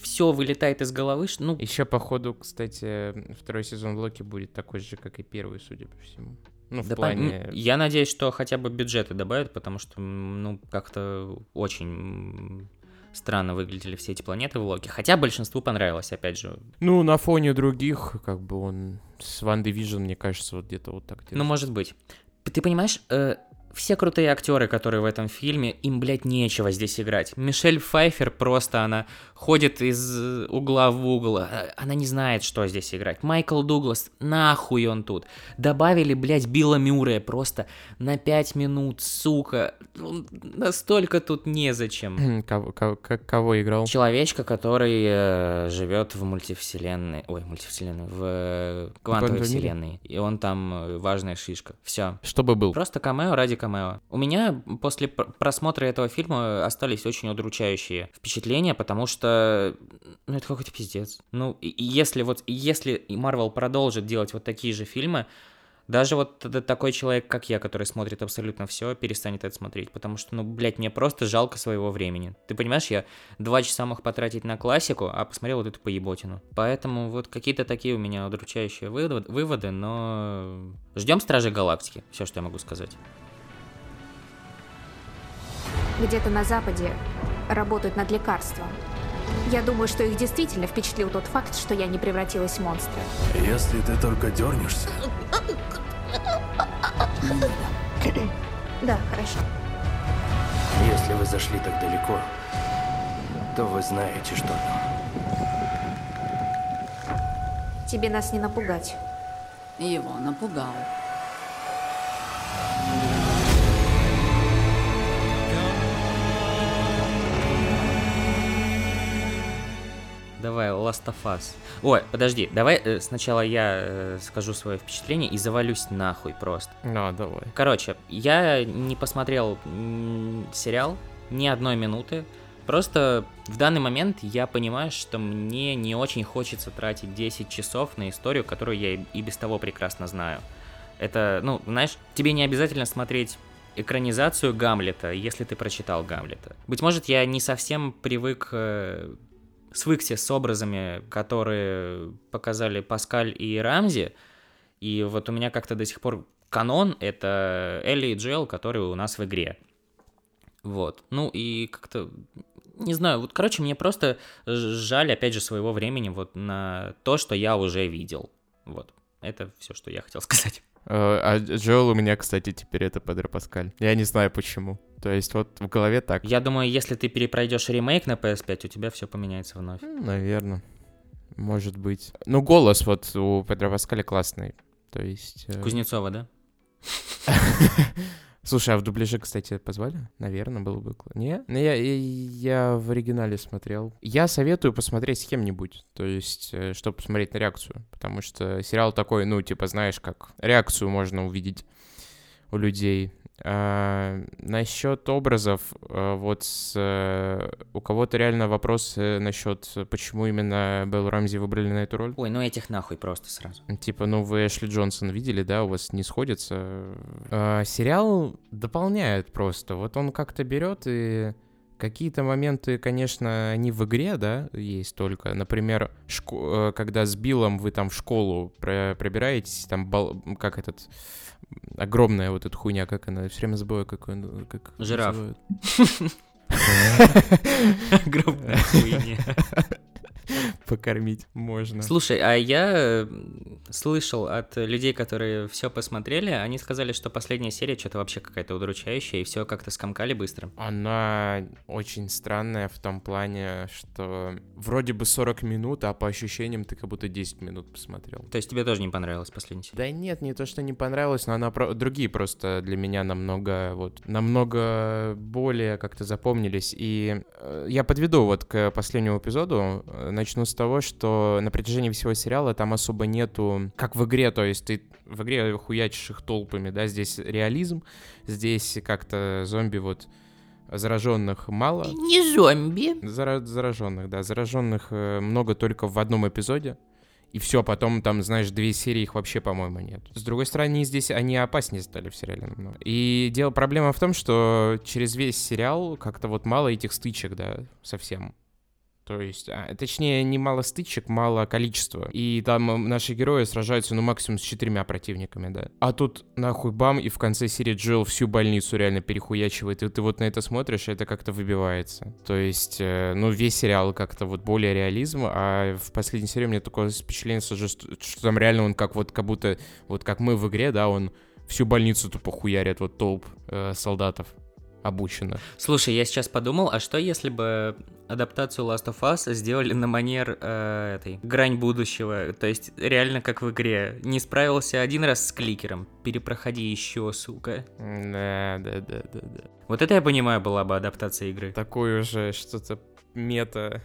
Speaker 1: все вылетает из головы, ну,
Speaker 2: Еще, походу, кстати, второй сезон Локи будет такой же, как и первый, судя по всему. Ну, в
Speaker 1: да пон-
Speaker 2: плане...
Speaker 1: Я надеюсь, что хотя бы бюджеты добавят, потому что, ну, как-то очень странно выглядели все эти планеты в Локи. Хотя большинству понравилось, опять же.
Speaker 2: Ну, на фоне других, как бы он с Ван Division, мне кажется, вот где-то вот так
Speaker 1: Ну,
Speaker 2: держит.
Speaker 1: может быть. Ты понимаешь, э, все крутые актеры, которые в этом фильме, им, блядь, нечего здесь играть. Мишель Пфайфер просто, она ходит из угла в угол, э, она не знает, что здесь играть. Майкл Дуглас, нахуй он тут. Добавили, блядь, Билла Мюррея просто на пять минут, сука. Он настолько тут незачем.
Speaker 2: Кого, кого, кого играл?
Speaker 1: Человечка, который э, живет в мультивселенной, ой, мультивселенной, в э, квантовой вселенной. И он там э, важная шишка. Все.
Speaker 2: Чтобы был.
Speaker 1: Просто камео ради камео. У меня после пр- просмотра этого фильма остались очень удручающие впечатления, потому что, ну, это какой-то пиздец. Ну, и- если вот, если Marvel продолжит делать вот такие же фильмы, даже вот такой человек, как я, который смотрит абсолютно все, перестанет это смотреть, потому что, ну, блядь, мне просто жалко своего времени. Ты понимаешь, я два часа мог потратить на классику, а посмотрел вот эту поеботину. Поэтому вот какие-то такие у меня удручающие вывод- выводы, но ждем Стражи Галактики, все, что я могу сказать.
Speaker 7: Где-то на Западе работают над лекарством. Я думаю, что их действительно впечатлил тот факт, что я не превратилась в монстра.
Speaker 3: Если ты только дернешься,
Speaker 7: Да, хорошо.
Speaker 3: если вы зашли так далеко, то вы знаете, что там.
Speaker 7: Тебе нас не напугать.
Speaker 8: Его напугал.
Speaker 1: Давай, Last of Us. Ой, подожди, давай э, сначала я э, скажу свое впечатление и завалюсь нахуй просто.
Speaker 2: Ну, давай.
Speaker 1: Короче, я не посмотрел сериал ни одной минуты. Просто в данный момент я понимаю, что мне не очень хочется тратить 10 часов на историю, которую я и- и без того прекрасно знаю. Это, ну, знаешь, тебе не обязательно смотреть экранизацию Гамлета, если ты прочитал Гамлета. Быть может, я не совсем привык, э, свыкся с образами, которые показали Паскаль и Рамзи, и вот у меня как-то до сих пор канон — это Элли и Джоэл, которые у нас в игре. Вот. Ну и как-то... Не знаю, вот, короче, мне просто жаль, опять же, своего времени вот на то, что я уже видел. Вот. Это все, что я хотел сказать.
Speaker 2: Э, А Джоэл у меня, кстати, теперь это Педро Паскаль. Я не знаю почему. То есть вот в голове так.
Speaker 1: Я думаю, если ты перепройдешь ремейк на PS5, у тебя все поменяется вновь.
Speaker 2: Наверное. Может быть. Ну, голос вот у Педро Паскаля классный. То есть... э,
Speaker 1: Кузнецова, да? [laughs]
Speaker 2: Слушай, а в дубляже, кстати, позвали? Наверное, было бы... Не? Ну, я, я, я в оригинале смотрел. Я советую посмотреть с кем-нибудь. То есть, чтобы посмотреть на реакцию. Потому что сериал такой, ну, типа, знаешь, как реакцию можно увидеть у людей. А, насчет образов, а, вот с, э, у кого-то реально вопрос насчет, почему именно Белл Рамзи выбрали на эту роль.
Speaker 1: Ой, ну этих нахуй просто сразу.
Speaker 2: Типа, ну вы Эшли Джонсон видели, да, у вас не сходится. А, сериал дополняет просто. Вот он как-то берет и какие-то моменты, конечно, они в игре, да, есть только. Например, шко- э, когда с Биллом вы там в школу про- пробираетесь, там бал- как этот огромная вот эта хуйня, как она, все время забываю, как он, как
Speaker 1: Жираф. [laughs] Огромная хуйня. [laughs]
Speaker 2: Покормить можно.
Speaker 1: Слушай, а я слышал от людей, которые все посмотрели, они сказали, что последняя серия что-то вообще какая-то удручающая, и все как-то скомкали быстро.
Speaker 2: Она очень странная в том плане, что вроде бы 40 минут, а по ощущениям ты как будто 10 минут посмотрел.
Speaker 1: То есть тебе тоже не понравилась последняя серия?
Speaker 2: Да нет, не то, что не понравилось, но она про... другие просто для меня намного вот намного более как-то запомнились. И э, я подведу вот к последнему эпизоду. Начну с того, что на протяжении всего сериала там особо нету, как в игре, то есть ты в игре хуячишь их толпами, да, здесь реализм, здесь как-то зомби вот зараженных мало.
Speaker 1: Не зомби.
Speaker 2: Зара- зараженных, да, зараженных э, много только в одном эпизоде. И все, потом там, знаешь, две серии их вообще, по-моему, нет. С другой стороны, здесь они опаснее стали в сериале намного. И дело, проблема в том, что через весь сериал как-то вот мало этих стычек, да, совсем. То есть, а, точнее, не мало стычек, мало количества. И там наши герои сражаются, ну, максимум с четырьмя противниками, да. А тут, нахуй, бам, и в конце серии Джоэл всю больницу реально перехуячивает. И ты вот на это смотришь, и это как-то выбивается. То есть, э, ну, весь сериал как-то вот более реализм, а в последней серии у меня такое впечатление, что, что там реально он как вот, как будто, вот как мы в игре, да, он всю больницу тупо хуярит, вот толп э, солдатов обученных.
Speaker 1: Слушай, я сейчас подумал, а что если бы адаптацию Last of Us сделали на манер э, этой грань будущего, то есть реально как в игре. Не справился один раз с кликером, перепроходи еще, сука.
Speaker 2: Да, да, да, да, да.
Speaker 1: Вот это я понимаю была бы адаптация игры.
Speaker 2: Такой уже что-то мета,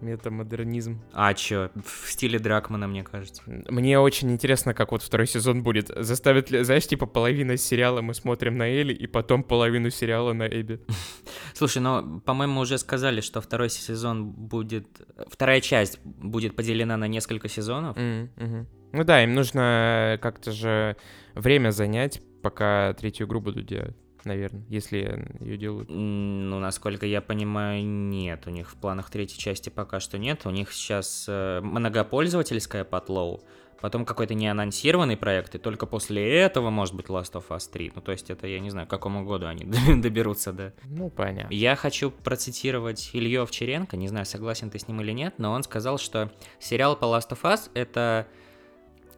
Speaker 2: метамодернизм.
Speaker 1: А чё, в стиле Дракмана, мне кажется.
Speaker 2: Мне очень интересно, как вот второй сезон будет. Заставит ли, знаешь, типа половина сериала мы смотрим на Элли, и потом половину сериала на Эбби. [laughs]
Speaker 1: Слушай, ну, по-моему, уже сказали, что второй сезон будет... Вторая часть будет поделена на несколько сезонов.
Speaker 2: Ну да, им нужно как-то же время занять, пока третью игру будут делать, наверное, если ее делают.
Speaker 1: Ну, насколько я понимаю, нет. У них в планах третьей части пока что нет. У них сейчас э, многопользовательская потлоу, потом какой-то неанонсированный проект, и только после этого может быть Last of Us 3. Ну, то есть это, я не знаю, к какому году они [laughs] доберутся, да.
Speaker 2: Ну, понятно.
Speaker 1: Я хочу процитировать Илью Овчаренко, не знаю, согласен ты с ним или нет, но он сказал, что сериал по Last of Us — это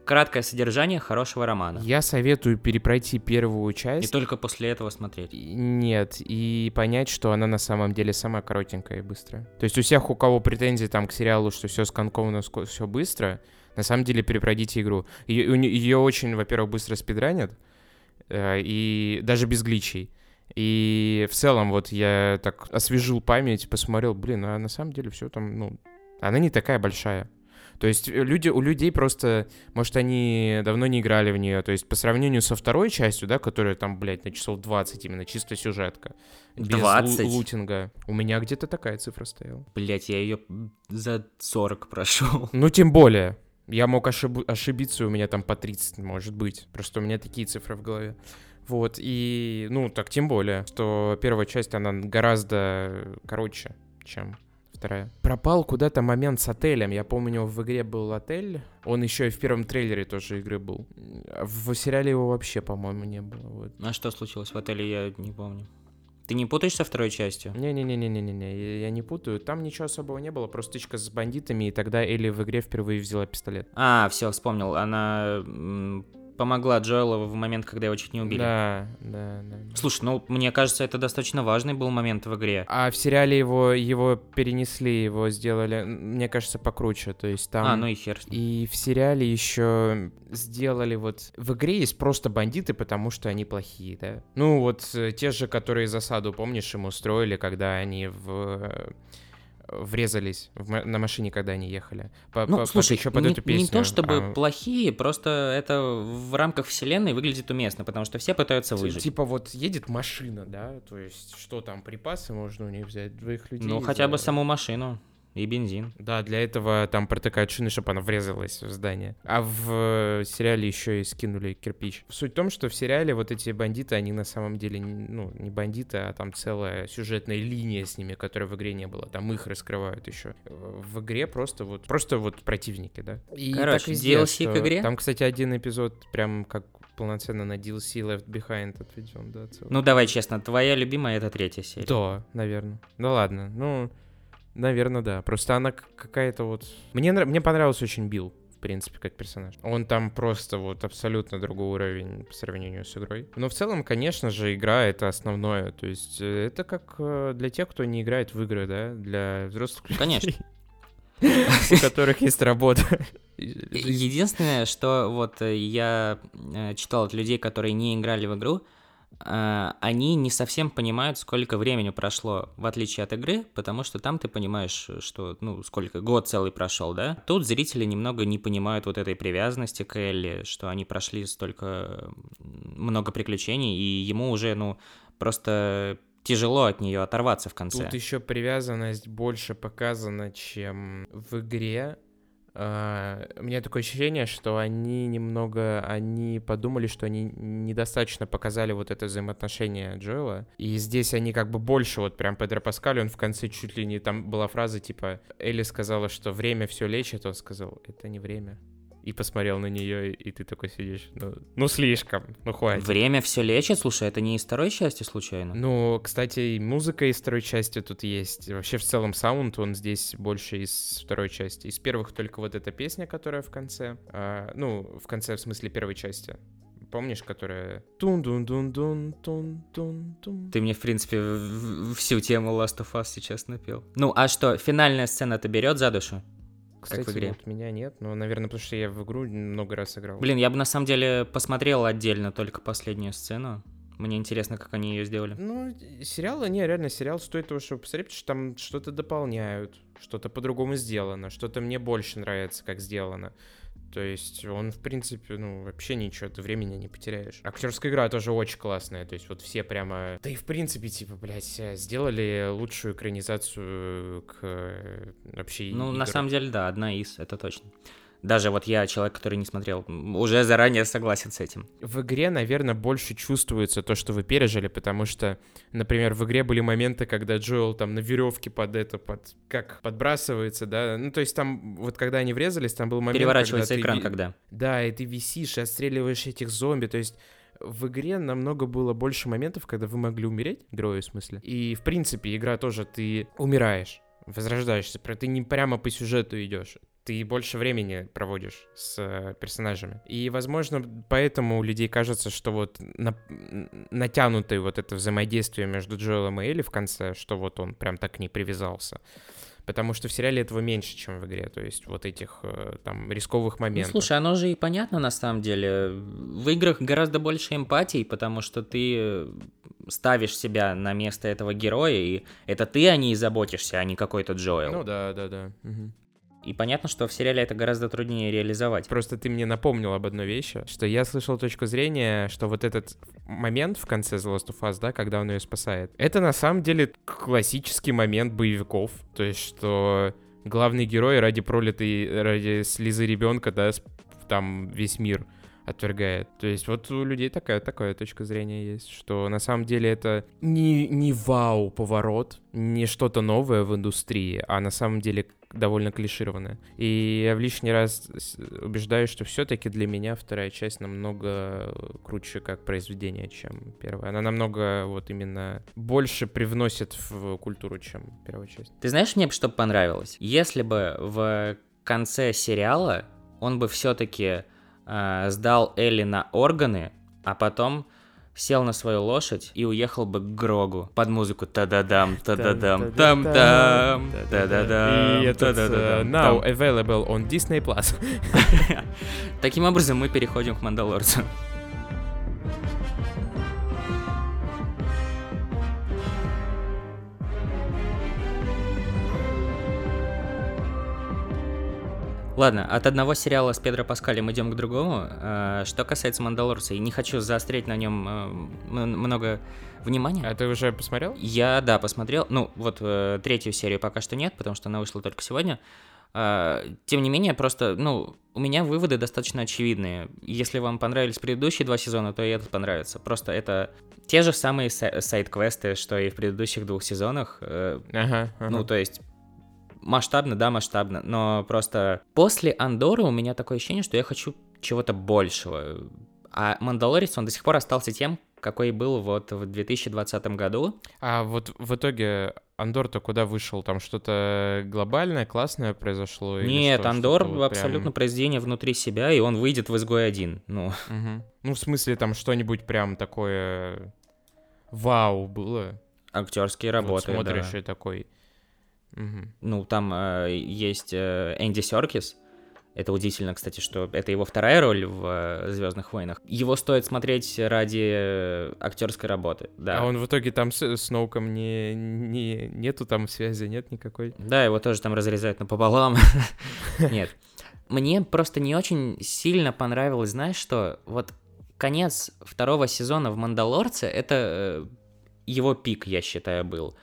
Speaker 1: краткое содержание хорошего романа.
Speaker 2: Я советую перепройти первую
Speaker 1: И
Speaker 2: часть.
Speaker 1: только после этого смотреть.
Speaker 2: И- Нет, и понять, что она на самом деле самая коротенькая и быстрая. То есть у всех, у кого претензии там к сериалу, что все сканковано, все быстро, на самом деле перепройдите игру. Ее очень, во-первых, быстро спидранят, э, и даже без гличей. И в целом вот я так освежил память, посмотрел, блин, а на самом деле все там, ну, она не такая большая. То есть э, люди, у людей просто, может, они давно не играли в нее. То есть по сравнению со второй частью, да, которая там, блядь, на часов 20 именно, чисто сюжетка. Без лу-
Speaker 1: 20?
Speaker 2: лутинга. У меня где-то такая цифра стояла.
Speaker 1: Блять, я ее за 40 прошел. [laughs]
Speaker 2: Ну, тем более. Я мог ошиб- ошибиться, у меня там по 30, может быть. Просто у меня такие цифры в голове. Вот, и, ну, так тем более, что первая часть, она гораздо короче, чем вторая. Пропал куда-то момент с отелем. Я помню, в игре был отель. Он еще и в первом трейлере тоже игры был. В сериале его вообще, по-моему, не было. Вот.
Speaker 1: А что случилось в отеле, я не помню. Ты не путаешь со второй частью?
Speaker 2: Не-не-не-не-не-не, я, я не путаю. Там ничего особого не было, просто стычка с бандитами, и тогда Элли в игре впервые взяла пистолет.
Speaker 1: А, все, вспомнил. Она помогла Джоэлу в момент, когда его чуть не убили.
Speaker 2: Да, да, да.
Speaker 1: Слушай, ну, мне кажется, это достаточно важный был момент в игре.
Speaker 2: А в сериале его, его перенесли, его сделали, мне кажется, покруче. То есть там...
Speaker 1: А, ну и хер.
Speaker 2: И в сериале еще сделали вот... В игре есть просто бандиты, потому что они плохие, да? Ну вот э, те же, которые засаду, помнишь, им устроили, когда они в... врезались в на машине, когда они ехали. По-
Speaker 1: Ну,
Speaker 2: по-
Speaker 1: слушай,
Speaker 2: еще под
Speaker 1: не,
Speaker 2: эту
Speaker 1: не
Speaker 2: песню.
Speaker 1: то чтобы
Speaker 2: а,
Speaker 1: плохие, просто это в рамках вселенной выглядит уместно, потому что все пытаются выжить.
Speaker 2: Типа вот едет машина, да, то есть что там, припасы можно у них взять, двоих людей?
Speaker 1: ну, хотя бы саму машину и бензин.
Speaker 2: Да, для этого там протыкают шины, чтобы она врезалась в здание. А в э, сериале еще и скинули кирпич. Суть в том, что в сериале вот эти бандиты, они на самом деле, ну, не бандиты, а там целая сюжетная линия с ними, которой в игре не было. Там их раскрывают еще. В игре просто вот, просто вот противники, да. И
Speaker 1: Короче,
Speaker 2: так везде,
Speaker 1: DLC к
Speaker 2: что-
Speaker 1: игре?
Speaker 2: Там, кстати, один эпизод прям как полноценно на DLC Left Behind отведен, да, целый.
Speaker 1: Ну, давай честно, твоя любимая это третья серия.
Speaker 2: Да, наверное. Ну ладно, ну, наверное, да. Просто она какая-то вот... Мне, нрав- мне понравился очень Билл, в принципе, как персонаж. Он там просто вот абсолютно другой уровень по сравнению с игрой. Но в целом, конечно же, игра — это основное. То есть э, это как э, для тех, кто не играет в игры, да? Для взрослых людей.
Speaker 1: Конечно. [laughs]
Speaker 2: У которых есть работа. [laughs]
Speaker 1: Единственное, что вот э, я читал от людей, которые не играли в игру, они не совсем понимают, сколько времени прошло, в отличие от игры, потому что там ты понимаешь, что, ну, сколько, год целый прошел, да? Тут зрители немного не понимают вот этой привязанности к Элли, что они прошли столько много приключений, и ему уже, ну, просто тяжело от нее оторваться в конце.
Speaker 2: Тут еще привязанность больше показана, чем в игре. У меня такое ощущение, что они немного, они подумали, что они недостаточно показали вот это взаимоотношение Джоэла, и здесь они как бы больше вот прям Педро Паскаль, он в конце чуть ли не, там была фраза типа, Элли сказала, что время все лечит, он сказал, это не время и посмотрел на нее, и ты такой сидишь, ну, ну слишком, ну хватит.
Speaker 1: Время все лечит, слушай, это не из второй части случайно?
Speaker 2: Ну, кстати, и музыка из второй части тут есть. Вообще, в целом, саунд, он здесь больше из второй части. Из первых только вот эта песня, которая в конце. А, ну, в конце, в смысле, первой части. Помнишь, которая... тун дун дун дун тун тун тун
Speaker 1: Ты мне, в принципе, всю тему Last of Us сейчас напел. Ну, а что, финальная сцена-то берет за душу?
Speaker 2: Кстати, как в игре. Вот меня нет, но, наверное, потому что я в игру много раз играл.
Speaker 1: Блин, я бы на самом деле посмотрел отдельно только последнюю сцену. Мне интересно, как они ее сделали.
Speaker 2: Ну, сериал, не, реально, сериал стоит того, чтобы посмотреть, потому что там что-то дополняют, что-то по-другому сделано, что-то мне больше нравится, как сделано. То есть он, в принципе, ну, вообще ничего, ты времени не потеряешь. Актерская игра тоже очень классная, то есть вот все прямо... Да и в принципе, типа, блядь, э, сделали лучшую экранизацию к э, вообще
Speaker 1: Ну, игр. на самом деле, да, одна из, это точно. Даже вот я, человек, который не смотрел, уже заранее согласен с этим.
Speaker 2: В игре, наверное, больше чувствуется то, что вы пережили, потому что, например, в игре были моменты, когда Джоэл там на веревке под это, под как подбрасывается, да, ну то есть там вот когда они врезались, там был момент,
Speaker 1: переворачивается
Speaker 2: когда
Speaker 1: экран,
Speaker 2: ты,
Speaker 1: когда.
Speaker 2: Да, и ты висишь и отстреливаешь этих зомби, то есть в игре намного было больше моментов, когда вы могли умереть, герою в смысле. И, в принципе, игра тоже, ты умираешь возрождаешься, ты не прямо по сюжету идешь ты больше времени проводишь с э, персонажами. И, возможно, поэтому у людей кажется, что вот на, натянутое вот это взаимодействие между Джоэлом и Элли в конце, что вот он прям так к ней привязался. Потому что в сериале этого меньше, чем в игре. То есть вот этих э, там рисковых ну, моментов.
Speaker 1: Ну, слушай, оно же и понятно на самом деле. В играх гораздо больше эмпатии, потому что ты ставишь себя на место этого героя, и это ты о ней заботишься, а не какой-то Джоэл.
Speaker 2: Ну да, да, да. Угу.
Speaker 1: И понятно, что в сериале это гораздо труднее реализовать.
Speaker 2: Просто ты мне напомнил об одной вещи, что я слышал точку зрения, что вот этот момент в конце The Last of Us, да, когда он ее спасает, это на самом деле классический момент боевиков. То есть, что главный герой ради пролитой, ради слезы ребенка, да, там весь мир отвергает. То есть вот у людей такая, такая точка зрения есть, что на самом деле это не, не вау поворот, не что-то новое в индустрии, а на самом деле довольно клишированная. И я в лишний раз убеждаюсь, что все-таки для меня вторая часть намного круче как произведение, чем первая. Она намного вот именно больше привносит в культуру, чем первая часть.
Speaker 1: Ты знаешь, мне бы что понравилось? Если бы в конце сериала он бы все-таки э, сдал Элли на органы, а потом сел на свою лошадь и уехал бы к Грогу под музыку та-да-дам, та-да-дам, там-там, та-да-дам,
Speaker 2: И этот uh, now available on Disney+. Plus. [laughs]
Speaker 1: Таким образом мы переходим к Мандалорцу. Ладно, от одного сериала с Педро Паскалем идем к другому. А, что касается Мандалорца, и не хочу заострять на нем э, много внимания.
Speaker 2: А ты уже посмотрел?
Speaker 1: Я, да, посмотрел. Ну, вот э, третью серию пока что нет, потому что она вышла только сегодня. Тем не менее, просто, ну, у меня выводы достаточно очевидные. Если вам понравились предыдущие два сезона, то и этот понравится. Просто это те же самые сайт-квесты, что и в предыдущих двух сезонах. Э, ага, ага. Ну, то есть масштабно, да, масштабно, но просто после Андоры у меня такое ощущение, что я хочу чего-то большего. А Мандалорец, он до сих пор остался тем, какой был вот в 2020 году.
Speaker 2: А вот в итоге Андор-то куда вышел? Там что-то глобальное, классное произошло?
Speaker 1: Нет, что, Андор вот абсолютно прям... произведение внутри себя, и он выйдет в изгой один. Ну.
Speaker 2: Угу. ну, в смысле, там что-нибудь прям такое вау было?
Speaker 1: Актерские работы,
Speaker 2: вот смотришь
Speaker 1: да.
Speaker 2: и такой...
Speaker 1: Угу. Ну, там э, есть э, Энди Серкис. Это удивительно, кстати, что это его вторая роль в э, Звездных войнах. Его стоит смотреть ради э, актерской работы. Да.
Speaker 2: А он в итоге там с Сноуком не, не нету там связи, нет никакой.
Speaker 1: Да, его тоже там разрезают напополам. [laughs] Нет. Мне просто не очень сильно понравилось, знаешь что? Вот конец второго сезона в Мандалорце это э, его пик, я считаю, был.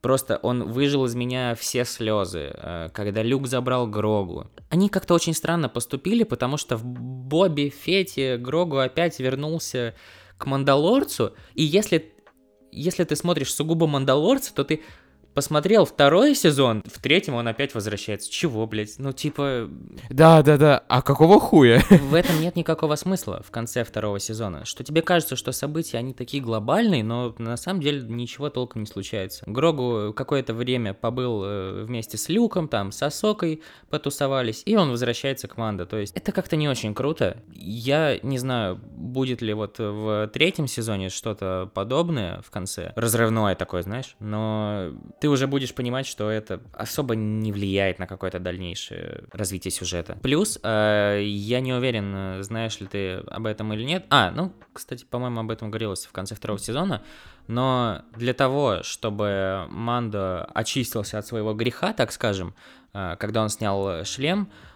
Speaker 1: Просто он выжил из меня все слезы, э, когда Люк забрал Грогу, они как-то очень странно поступили, потому что в Бобби Фете Грогу опять вернулся к Мандалорцу, и если, если ты смотришь сугубо Мандалорца, то ты посмотрел второй сезон, в третьем он опять возвращается. Чего, блядь? Ну, типа,
Speaker 2: Да, да, да. А какого хуя?
Speaker 1: в этом нет никакого смысла в конце второго сезона. Что тебе кажется, что события, они такие глобальные, но на самом деле ничего толком не случается. Грогу какое-то время побыл э, вместе с Люком, там, с Асокой потусовались, и он возвращается к Мандо. То есть это как-то не очень круто. Я не знаю, будет ли вот в третьем сезоне что-то подобное в конце, разрывное такое, знаешь, но ты уже будешь понимать, что это особо не влияет на какое-то дальнейшее развитие сюжета. Плюс, э, я не уверен, э, знаешь ли ты об этом или нет. А, ну, кстати, по-моему, об этом говорилось в конце второго сезона. Но для того, чтобы Мандо очистился от своего греха, так скажем, э, когда он снял шлем, э,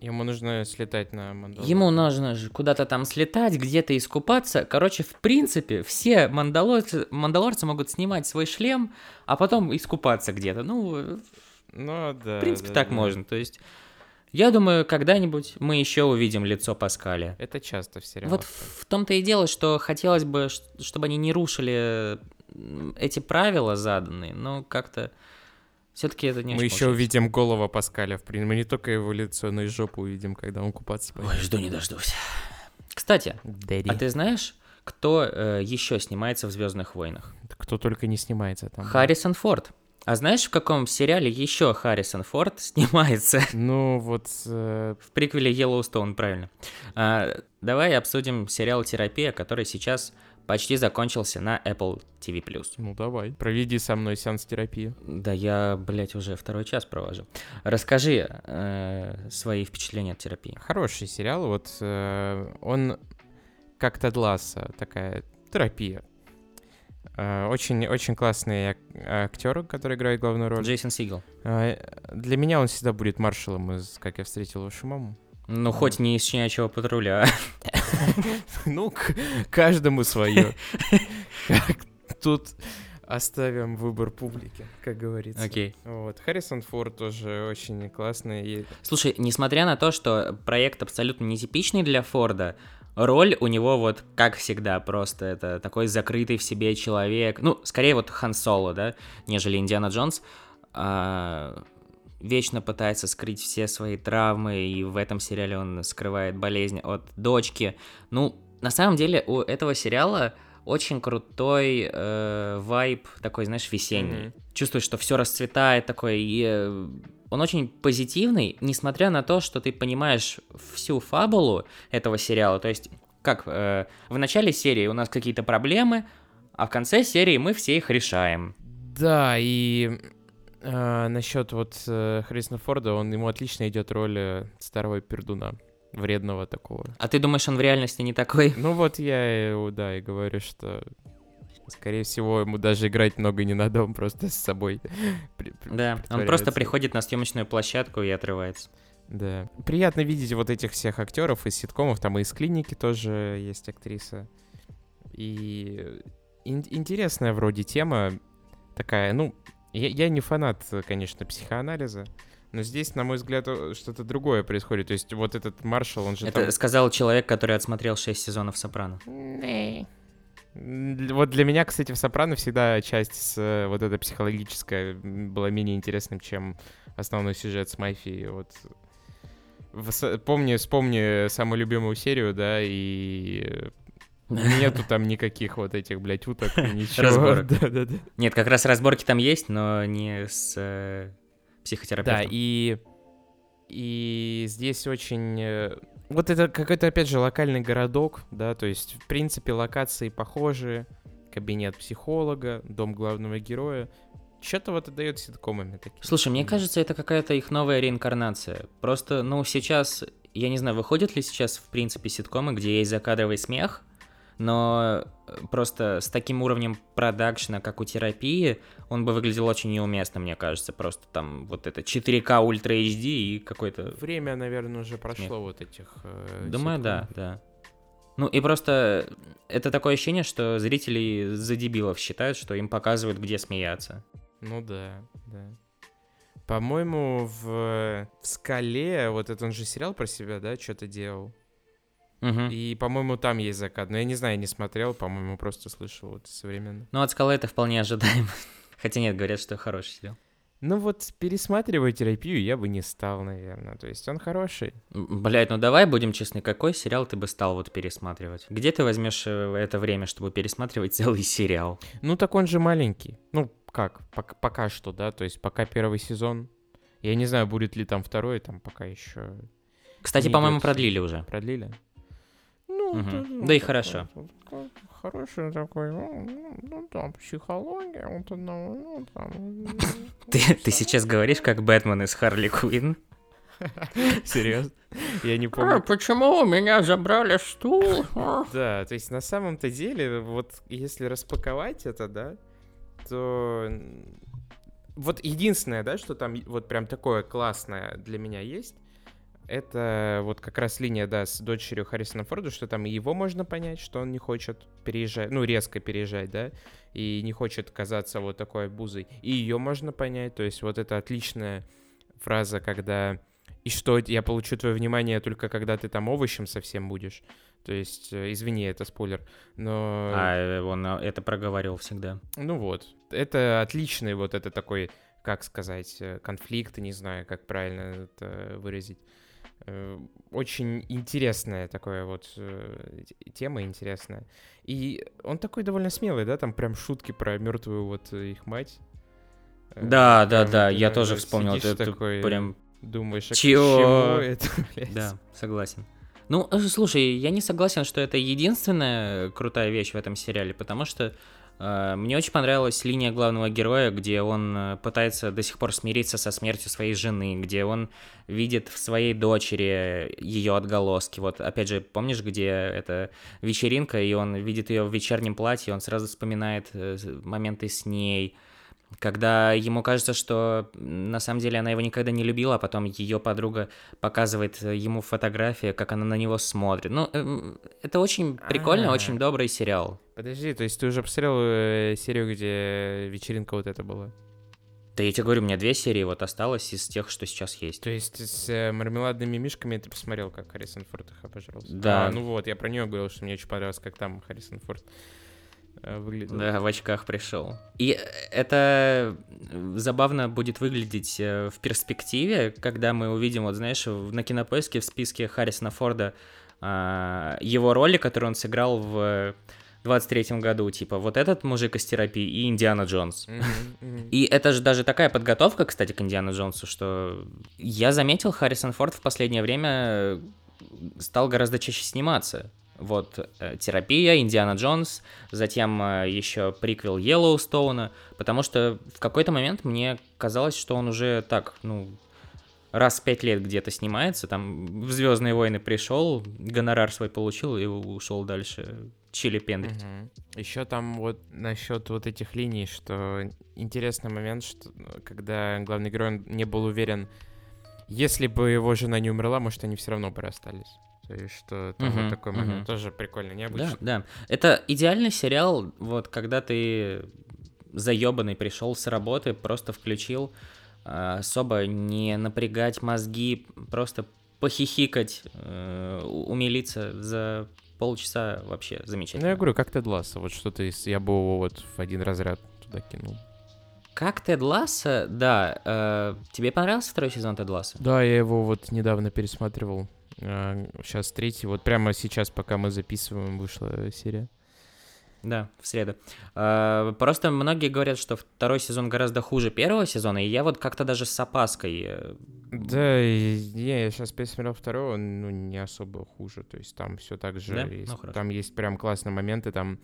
Speaker 2: Ему нужно слетать на Мандалор.
Speaker 1: Ему нужно же куда-то там слетать, где-то искупаться. Короче, в принципе, все мандалорцы, мандалорцы могут снимать свой шлем, а потом искупаться где-то. Ну,
Speaker 2: Ну, да.
Speaker 1: в принципе,
Speaker 2: да,
Speaker 1: так
Speaker 2: да.
Speaker 1: можно. То есть, я думаю, когда-нибудь мы еще увидим лицо Паскаля.
Speaker 2: Это часто в сериалах.
Speaker 1: Вот в том-то и дело, что хотелось бы, чтобы они не рушили эти правила заданные, но как-то все-таки это не
Speaker 2: Мы
Speaker 1: очень
Speaker 2: еще увидим голова Паскаля, в принципе. Мы не только его лицо, но и жопу увидим, когда он купаться пойдет.
Speaker 1: Ой, жду не дождусь. Кстати,
Speaker 2: Дэдди.
Speaker 1: а ты знаешь, кто э, еще снимается в Звездных войнах?
Speaker 2: Кто только не снимается там.
Speaker 1: Харрисон Форд. А знаешь, в каком сериале еще Харрисон Форд снимается? [laughs]
Speaker 2: Ну, вот... э,
Speaker 1: В приквеле Йеллоустоун, правильно. А, давай обсудим сериал «Терапия», который сейчас почти закончился на Apple TV+.
Speaker 2: ну, давай. Проведи со мной сеанс терапии.
Speaker 1: Да я, блядь, уже второй час провожу. Расскажи э, свои впечатления от терапии.
Speaker 2: Хороший сериал, вот э, он как Тед Лассо, такая терапия. Э, Очень, очень классный ак- актер, который играет главную роль.
Speaker 1: Джейсон Сигел.
Speaker 2: Э, Для меня он всегда будет маршалом из «Как я встретил вашу маму».
Speaker 1: Ну, хоть не из «Щенячьего патруля». [laughs]
Speaker 2: Ну, к- каждому свое. Тут оставим выбор публики, как говорится.
Speaker 1: Окей.
Speaker 2: Вот. Харрисон Форд тоже очень классный.
Speaker 1: Слушай, несмотря на то, что проект абсолютно нетипичный для Форда, роль у него вот, как всегда, просто это такой закрытый в себе человек. Ну, скорее вот Хан Соло, да, нежели Индиана Джонс. А, вечно пытается скрыть все свои травмы, и в этом сериале он скрывает болезнь от дочки. Ну, на самом деле, у этого сериала очень крутой э, вайб, такой, знаешь, весенний.
Speaker 2: Мгм.
Speaker 1: Чувствуешь, что все расцветает такой, и э, он очень позитивный, несмотря на то, что ты понимаешь всю фабулу этого сериала. То есть, как э, в начале серии у нас какие-то проблемы, а в конце серии мы все их решаем.
Speaker 2: Да, и э, насчет вот э, Харрисона Форда, он ему отлично идет роль э, старого пердуна, вредного такого.
Speaker 1: А ты думаешь, он в реальности не такой?
Speaker 2: Ну вот я, да, и говорю, что скорее всего ему даже играть много не надо, он просто с собой. [laughs]
Speaker 1: Да, он просто приходит на съемочную площадку и отрывается.
Speaker 2: Да. Приятно видеть вот этих всех актеров из ситкомов, там и из клиники тоже есть актриса. И ин- интересная вроде тема такая, ну, я, я не фанат, конечно, психоанализа, но здесь, на мой взгляд, что-то другое происходит. То есть вот этот маршал, он же
Speaker 1: Это
Speaker 2: там...
Speaker 1: сказал человек, который отсмотрел 6 сезонов «Сопрано».
Speaker 2: М, Вот для меня, кстати, в «Сопрано» всегда часть с, э, вот эта психологическая была менее интересным, чем основной сюжет с мафией. Вот. В с- помни, вспомни самую любимую серию, да, и э, нету там никаких вот этих, блядь, уток, ничего. [laughs]
Speaker 1: Разборок. [laughs]
Speaker 2: Да-да-да.
Speaker 1: Нет, как раз разборки там есть, но не с э,
Speaker 2: Да,
Speaker 1: психотерапевтом.
Speaker 2: и, и здесь очень... э, Вот это какой-то, опять же, локальный городок, да, то есть, в принципе, локации похожие, кабинет психолога, дом главного героя. Что-то вот отдает ситкомами такие.
Speaker 1: Слушай, мне кажется, это какая-то их новая реинкарнация. Просто, ну, сейчас, я не знаю, выходят ли сейчас, в принципе, ситкомы, где есть закадровый смех, но э, просто с таким уровнем продакшена, как у терапии, он бы выглядел очень неуместно, мне кажется. Просто там вот это 4К Ультра HD и какой-то...
Speaker 2: Время, наверное, уже прошло вот этих... э,
Speaker 1: Думаю, да, да. Ну и просто это такое ощущение, что зрители за дебилов считают, что им показывают, где смеяться.
Speaker 2: Ну да, да. По-моему, в, в «Скале», вот это он же сериал про себя, да, что-то делал.
Speaker 1: Мгм.
Speaker 2: И, по-моему, там есть закат. Но я не знаю, не смотрел, по-моему, просто слышал вот современно.
Speaker 1: Ну, от скалы это вполне ожидаемо. [laughs] Хотя нет, говорят, что хороший сериал.
Speaker 2: Ну вот пересматривать терапию я бы не стал, наверное. То есть он хороший.
Speaker 1: М, Блядь, ну давай будем честны, какой сериал ты бы стал вот пересматривать? Где ты возьмешь э, это время, чтобы пересматривать [laughs] целый сериал?
Speaker 2: Ну так он же маленький. Ну как, пока, пока что, да, то есть пока первый сезон. Я не знаю, будет ли там второй, там пока еще
Speaker 1: Кстати, по-моему, продлили уже.
Speaker 2: продлили.
Speaker 1: Да и хорошо.
Speaker 2: Хороший такой, ну, ну, ну, там, психология, вот одного, ну, там... [laughs]
Speaker 1: Ты, ты сейчас говоришь, как Бэтмен из Харли Квинн? [laughs]
Speaker 2: Серьезно? Я не помню.
Speaker 1: почему у меня забрали стул? [laughs]
Speaker 2: Да, то есть на самом-то деле, вот если распаковать это, да, то вот единственное, да, что там вот прям такое классное для меня есть, это вот как раз линия, да, с дочерью Харрисона Форда, что там его можно понять, что он не хочет переезжать, ну, резко переезжать, да, и не хочет казаться вот такой бузой. И ее можно понять, то есть вот это отличная фраза, когда «И что, я получу твое внимание только когда ты там овощем совсем будешь?» То есть, э, извини, это спойлер, но...
Speaker 1: А, э, он э, это проговаривал всегда.
Speaker 2: Ну вот, это отличный вот это такой, как сказать, конфликт, не знаю, как правильно это выразить. Э, Очень интересная такая вот э, тема интересная. И он такой довольно смелый, да, там прям шутки про мертвую вот их мать. Э,
Speaker 1: Да, да,
Speaker 2: прям,
Speaker 1: да,
Speaker 2: ты,
Speaker 1: я
Speaker 2: да,
Speaker 1: тоже
Speaker 2: да,
Speaker 1: вспомнил. Это
Speaker 2: такой,
Speaker 1: прям,
Speaker 2: думаешь, а чему это, [laughs] блядь?
Speaker 1: да, согласен. Ну, э, слушай, я не согласен, что это единственная крутая вещь в этом сериале, потому что мне очень понравилась линия главного героя, где он э, пытается до сих пор смириться со смертью своей жены, где он видит в своей дочери ее отголоски. Вот, опять же, помнишь, где это вечеринка, и он видит ее в вечернем платье, он сразу вспоминает э, моменты с ней, когда ему кажется, что на самом деле она его никогда не любила, а потом ее подруга показывает ему фотографии, как она на него смотрит. Ну, эм, это очень прикольно,
Speaker 2: А.
Speaker 1: очень добрый сериал.
Speaker 2: Подожди, то есть ты уже посмотрел э, серию, где вечеринка вот эта была?
Speaker 1: Да я тебе говорю, у меня две серии вот осталось из тех, что сейчас есть.
Speaker 2: То есть с э, мармеладными мишками ты посмотрел, как Харрисон Форд их обожрался?
Speaker 1: Да.
Speaker 2: А, ну вот, я про нее говорил, что мне очень понравилось, как там Харрисон Форд выглядел.
Speaker 1: Да, в очках пришел. И это забавно будет выглядеть э, в перспективе, когда мы увидим, вот знаешь, на кинопоиске в списке Харрисона Форда а, его роли, которые он сыграл в 23-м году, типа вот этот мужик из терапии и Индиана Джонс.
Speaker 2: Мгм, мгм.
Speaker 1: И это же даже такая подготовка, кстати, к Индиану Джонсу, что я заметил, Харрисон Форд в последнее время стал гораздо чаще сниматься. Вот э, терапия, Индиана Джонс, затем э, еще приквел Йеллоустоуна, потому что в какой-то момент мне казалось, что он уже так, ну, раз в пять лет где-то снимается, там в Звездные войны пришел, гонорар свой получил и ушел дальше чили пендрить.
Speaker 2: Еще там вот насчет вот этих линий, что интересный момент, что э, когда главный герой не был уверен, если бы его жена не умерла, может, они все равно бы расстались. То есть, что там
Speaker 1: Мгм,
Speaker 2: вот такой момент
Speaker 1: мгм.
Speaker 2: тоже прикольно,
Speaker 1: Да,
Speaker 2: необычно.
Speaker 1: да. Это идеальный сериал, вот когда ты заебанный пришел с работы, просто включил, а, особо не напрягать мозги, просто похихикать, э, умилиться за полчаса вообще
Speaker 2: Ну,
Speaker 1: замечательно.
Speaker 2: я говорю, как Тед Лассо, вот что-то из... Я бы его вот в один разряд туда кинул.
Speaker 1: Как Тед Ласса, да, э, тебе понравился второй сезон Тед Ласса?
Speaker 2: Да, я его вот недавно пересматривал. Сейчас третий, вот прямо сейчас, пока мы записываем, вышла серия.
Speaker 1: Да, в среду. Э, Просто многие говорят, что второй сезон гораздо хуже первого сезона, и я вот как-то даже с опаской э,
Speaker 2: Да, не, я сейчас пересмотрел второй, он ну, не особо хуже, то есть там все так же,
Speaker 1: Да?
Speaker 2: есть-
Speaker 1: Ну, хорошо.
Speaker 2: там есть прям классные моменты, там,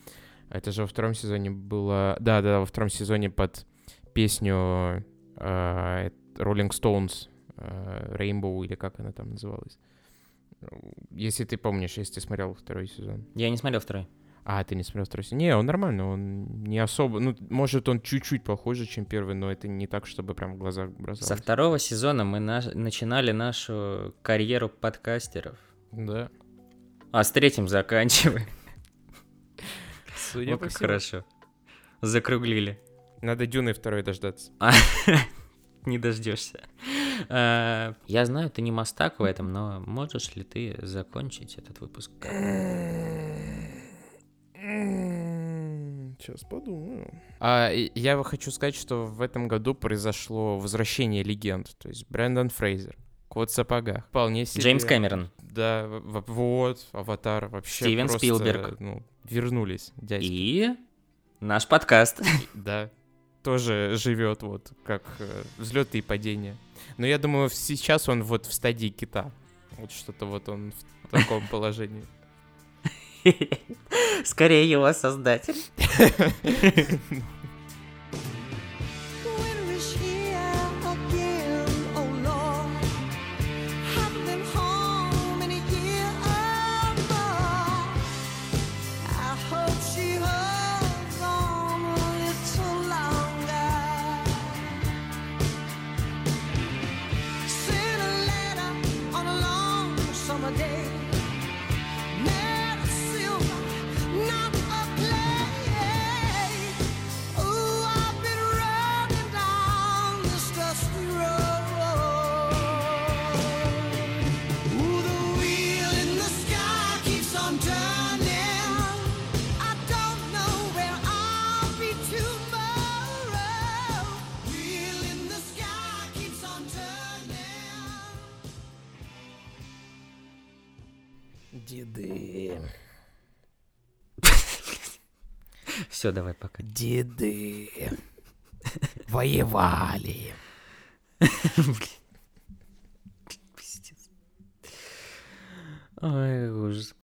Speaker 2: это же во втором сезоне было, да, да, во втором сезоне под песню э, Rolling Stones, э, Rainbow, или как она там называлась. Если ты помнишь, если ты смотрел второй сезон.
Speaker 1: Я не смотрел второй.
Speaker 2: А, ты не смотрел второй сезон? Не, он нормальный, он не особо... Ну, может, он чуть-чуть похуже, чем первый, но это не так, чтобы прям в глазах
Speaker 1: Со
Speaker 2: бросалось.
Speaker 1: второго сезона мы наш- начинали нашу карьеру подкастеров.
Speaker 2: Да.
Speaker 1: А с третьим заканчиваем.
Speaker 2: Судя
Speaker 1: Вот как хорошо. Закруглили.
Speaker 2: Надо Дюны второй дождаться. [laughs]
Speaker 9: не дождешься. А, Я знаю, ты не мастак в этом, но можешь ли ты закончить этот выпуск?
Speaker 2: Сейчас подумаю. А, я бы хочу сказать, что в этом году произошло возвращение легенд. То есть Брэндон Фрейзер, Кот в сапогах. Вполне себе.
Speaker 9: Джеймс Кэмерон.
Speaker 2: Да, вот, Аватар вообще
Speaker 9: Стивен
Speaker 2: просто,
Speaker 9: Спилберг.
Speaker 2: ну, вернулись, дядьки.
Speaker 9: И наш подкаст.
Speaker 2: Да, тоже живет вот как взлеты и падения. Но я думаю, сейчас он вот в стадии кита. Вот что-то вот он в таком положении. [laughs]
Speaker 9: Скорее его создатель. [laughs] Все, давай пока.
Speaker 2: деды воевали.
Speaker 9: Ой, ужас.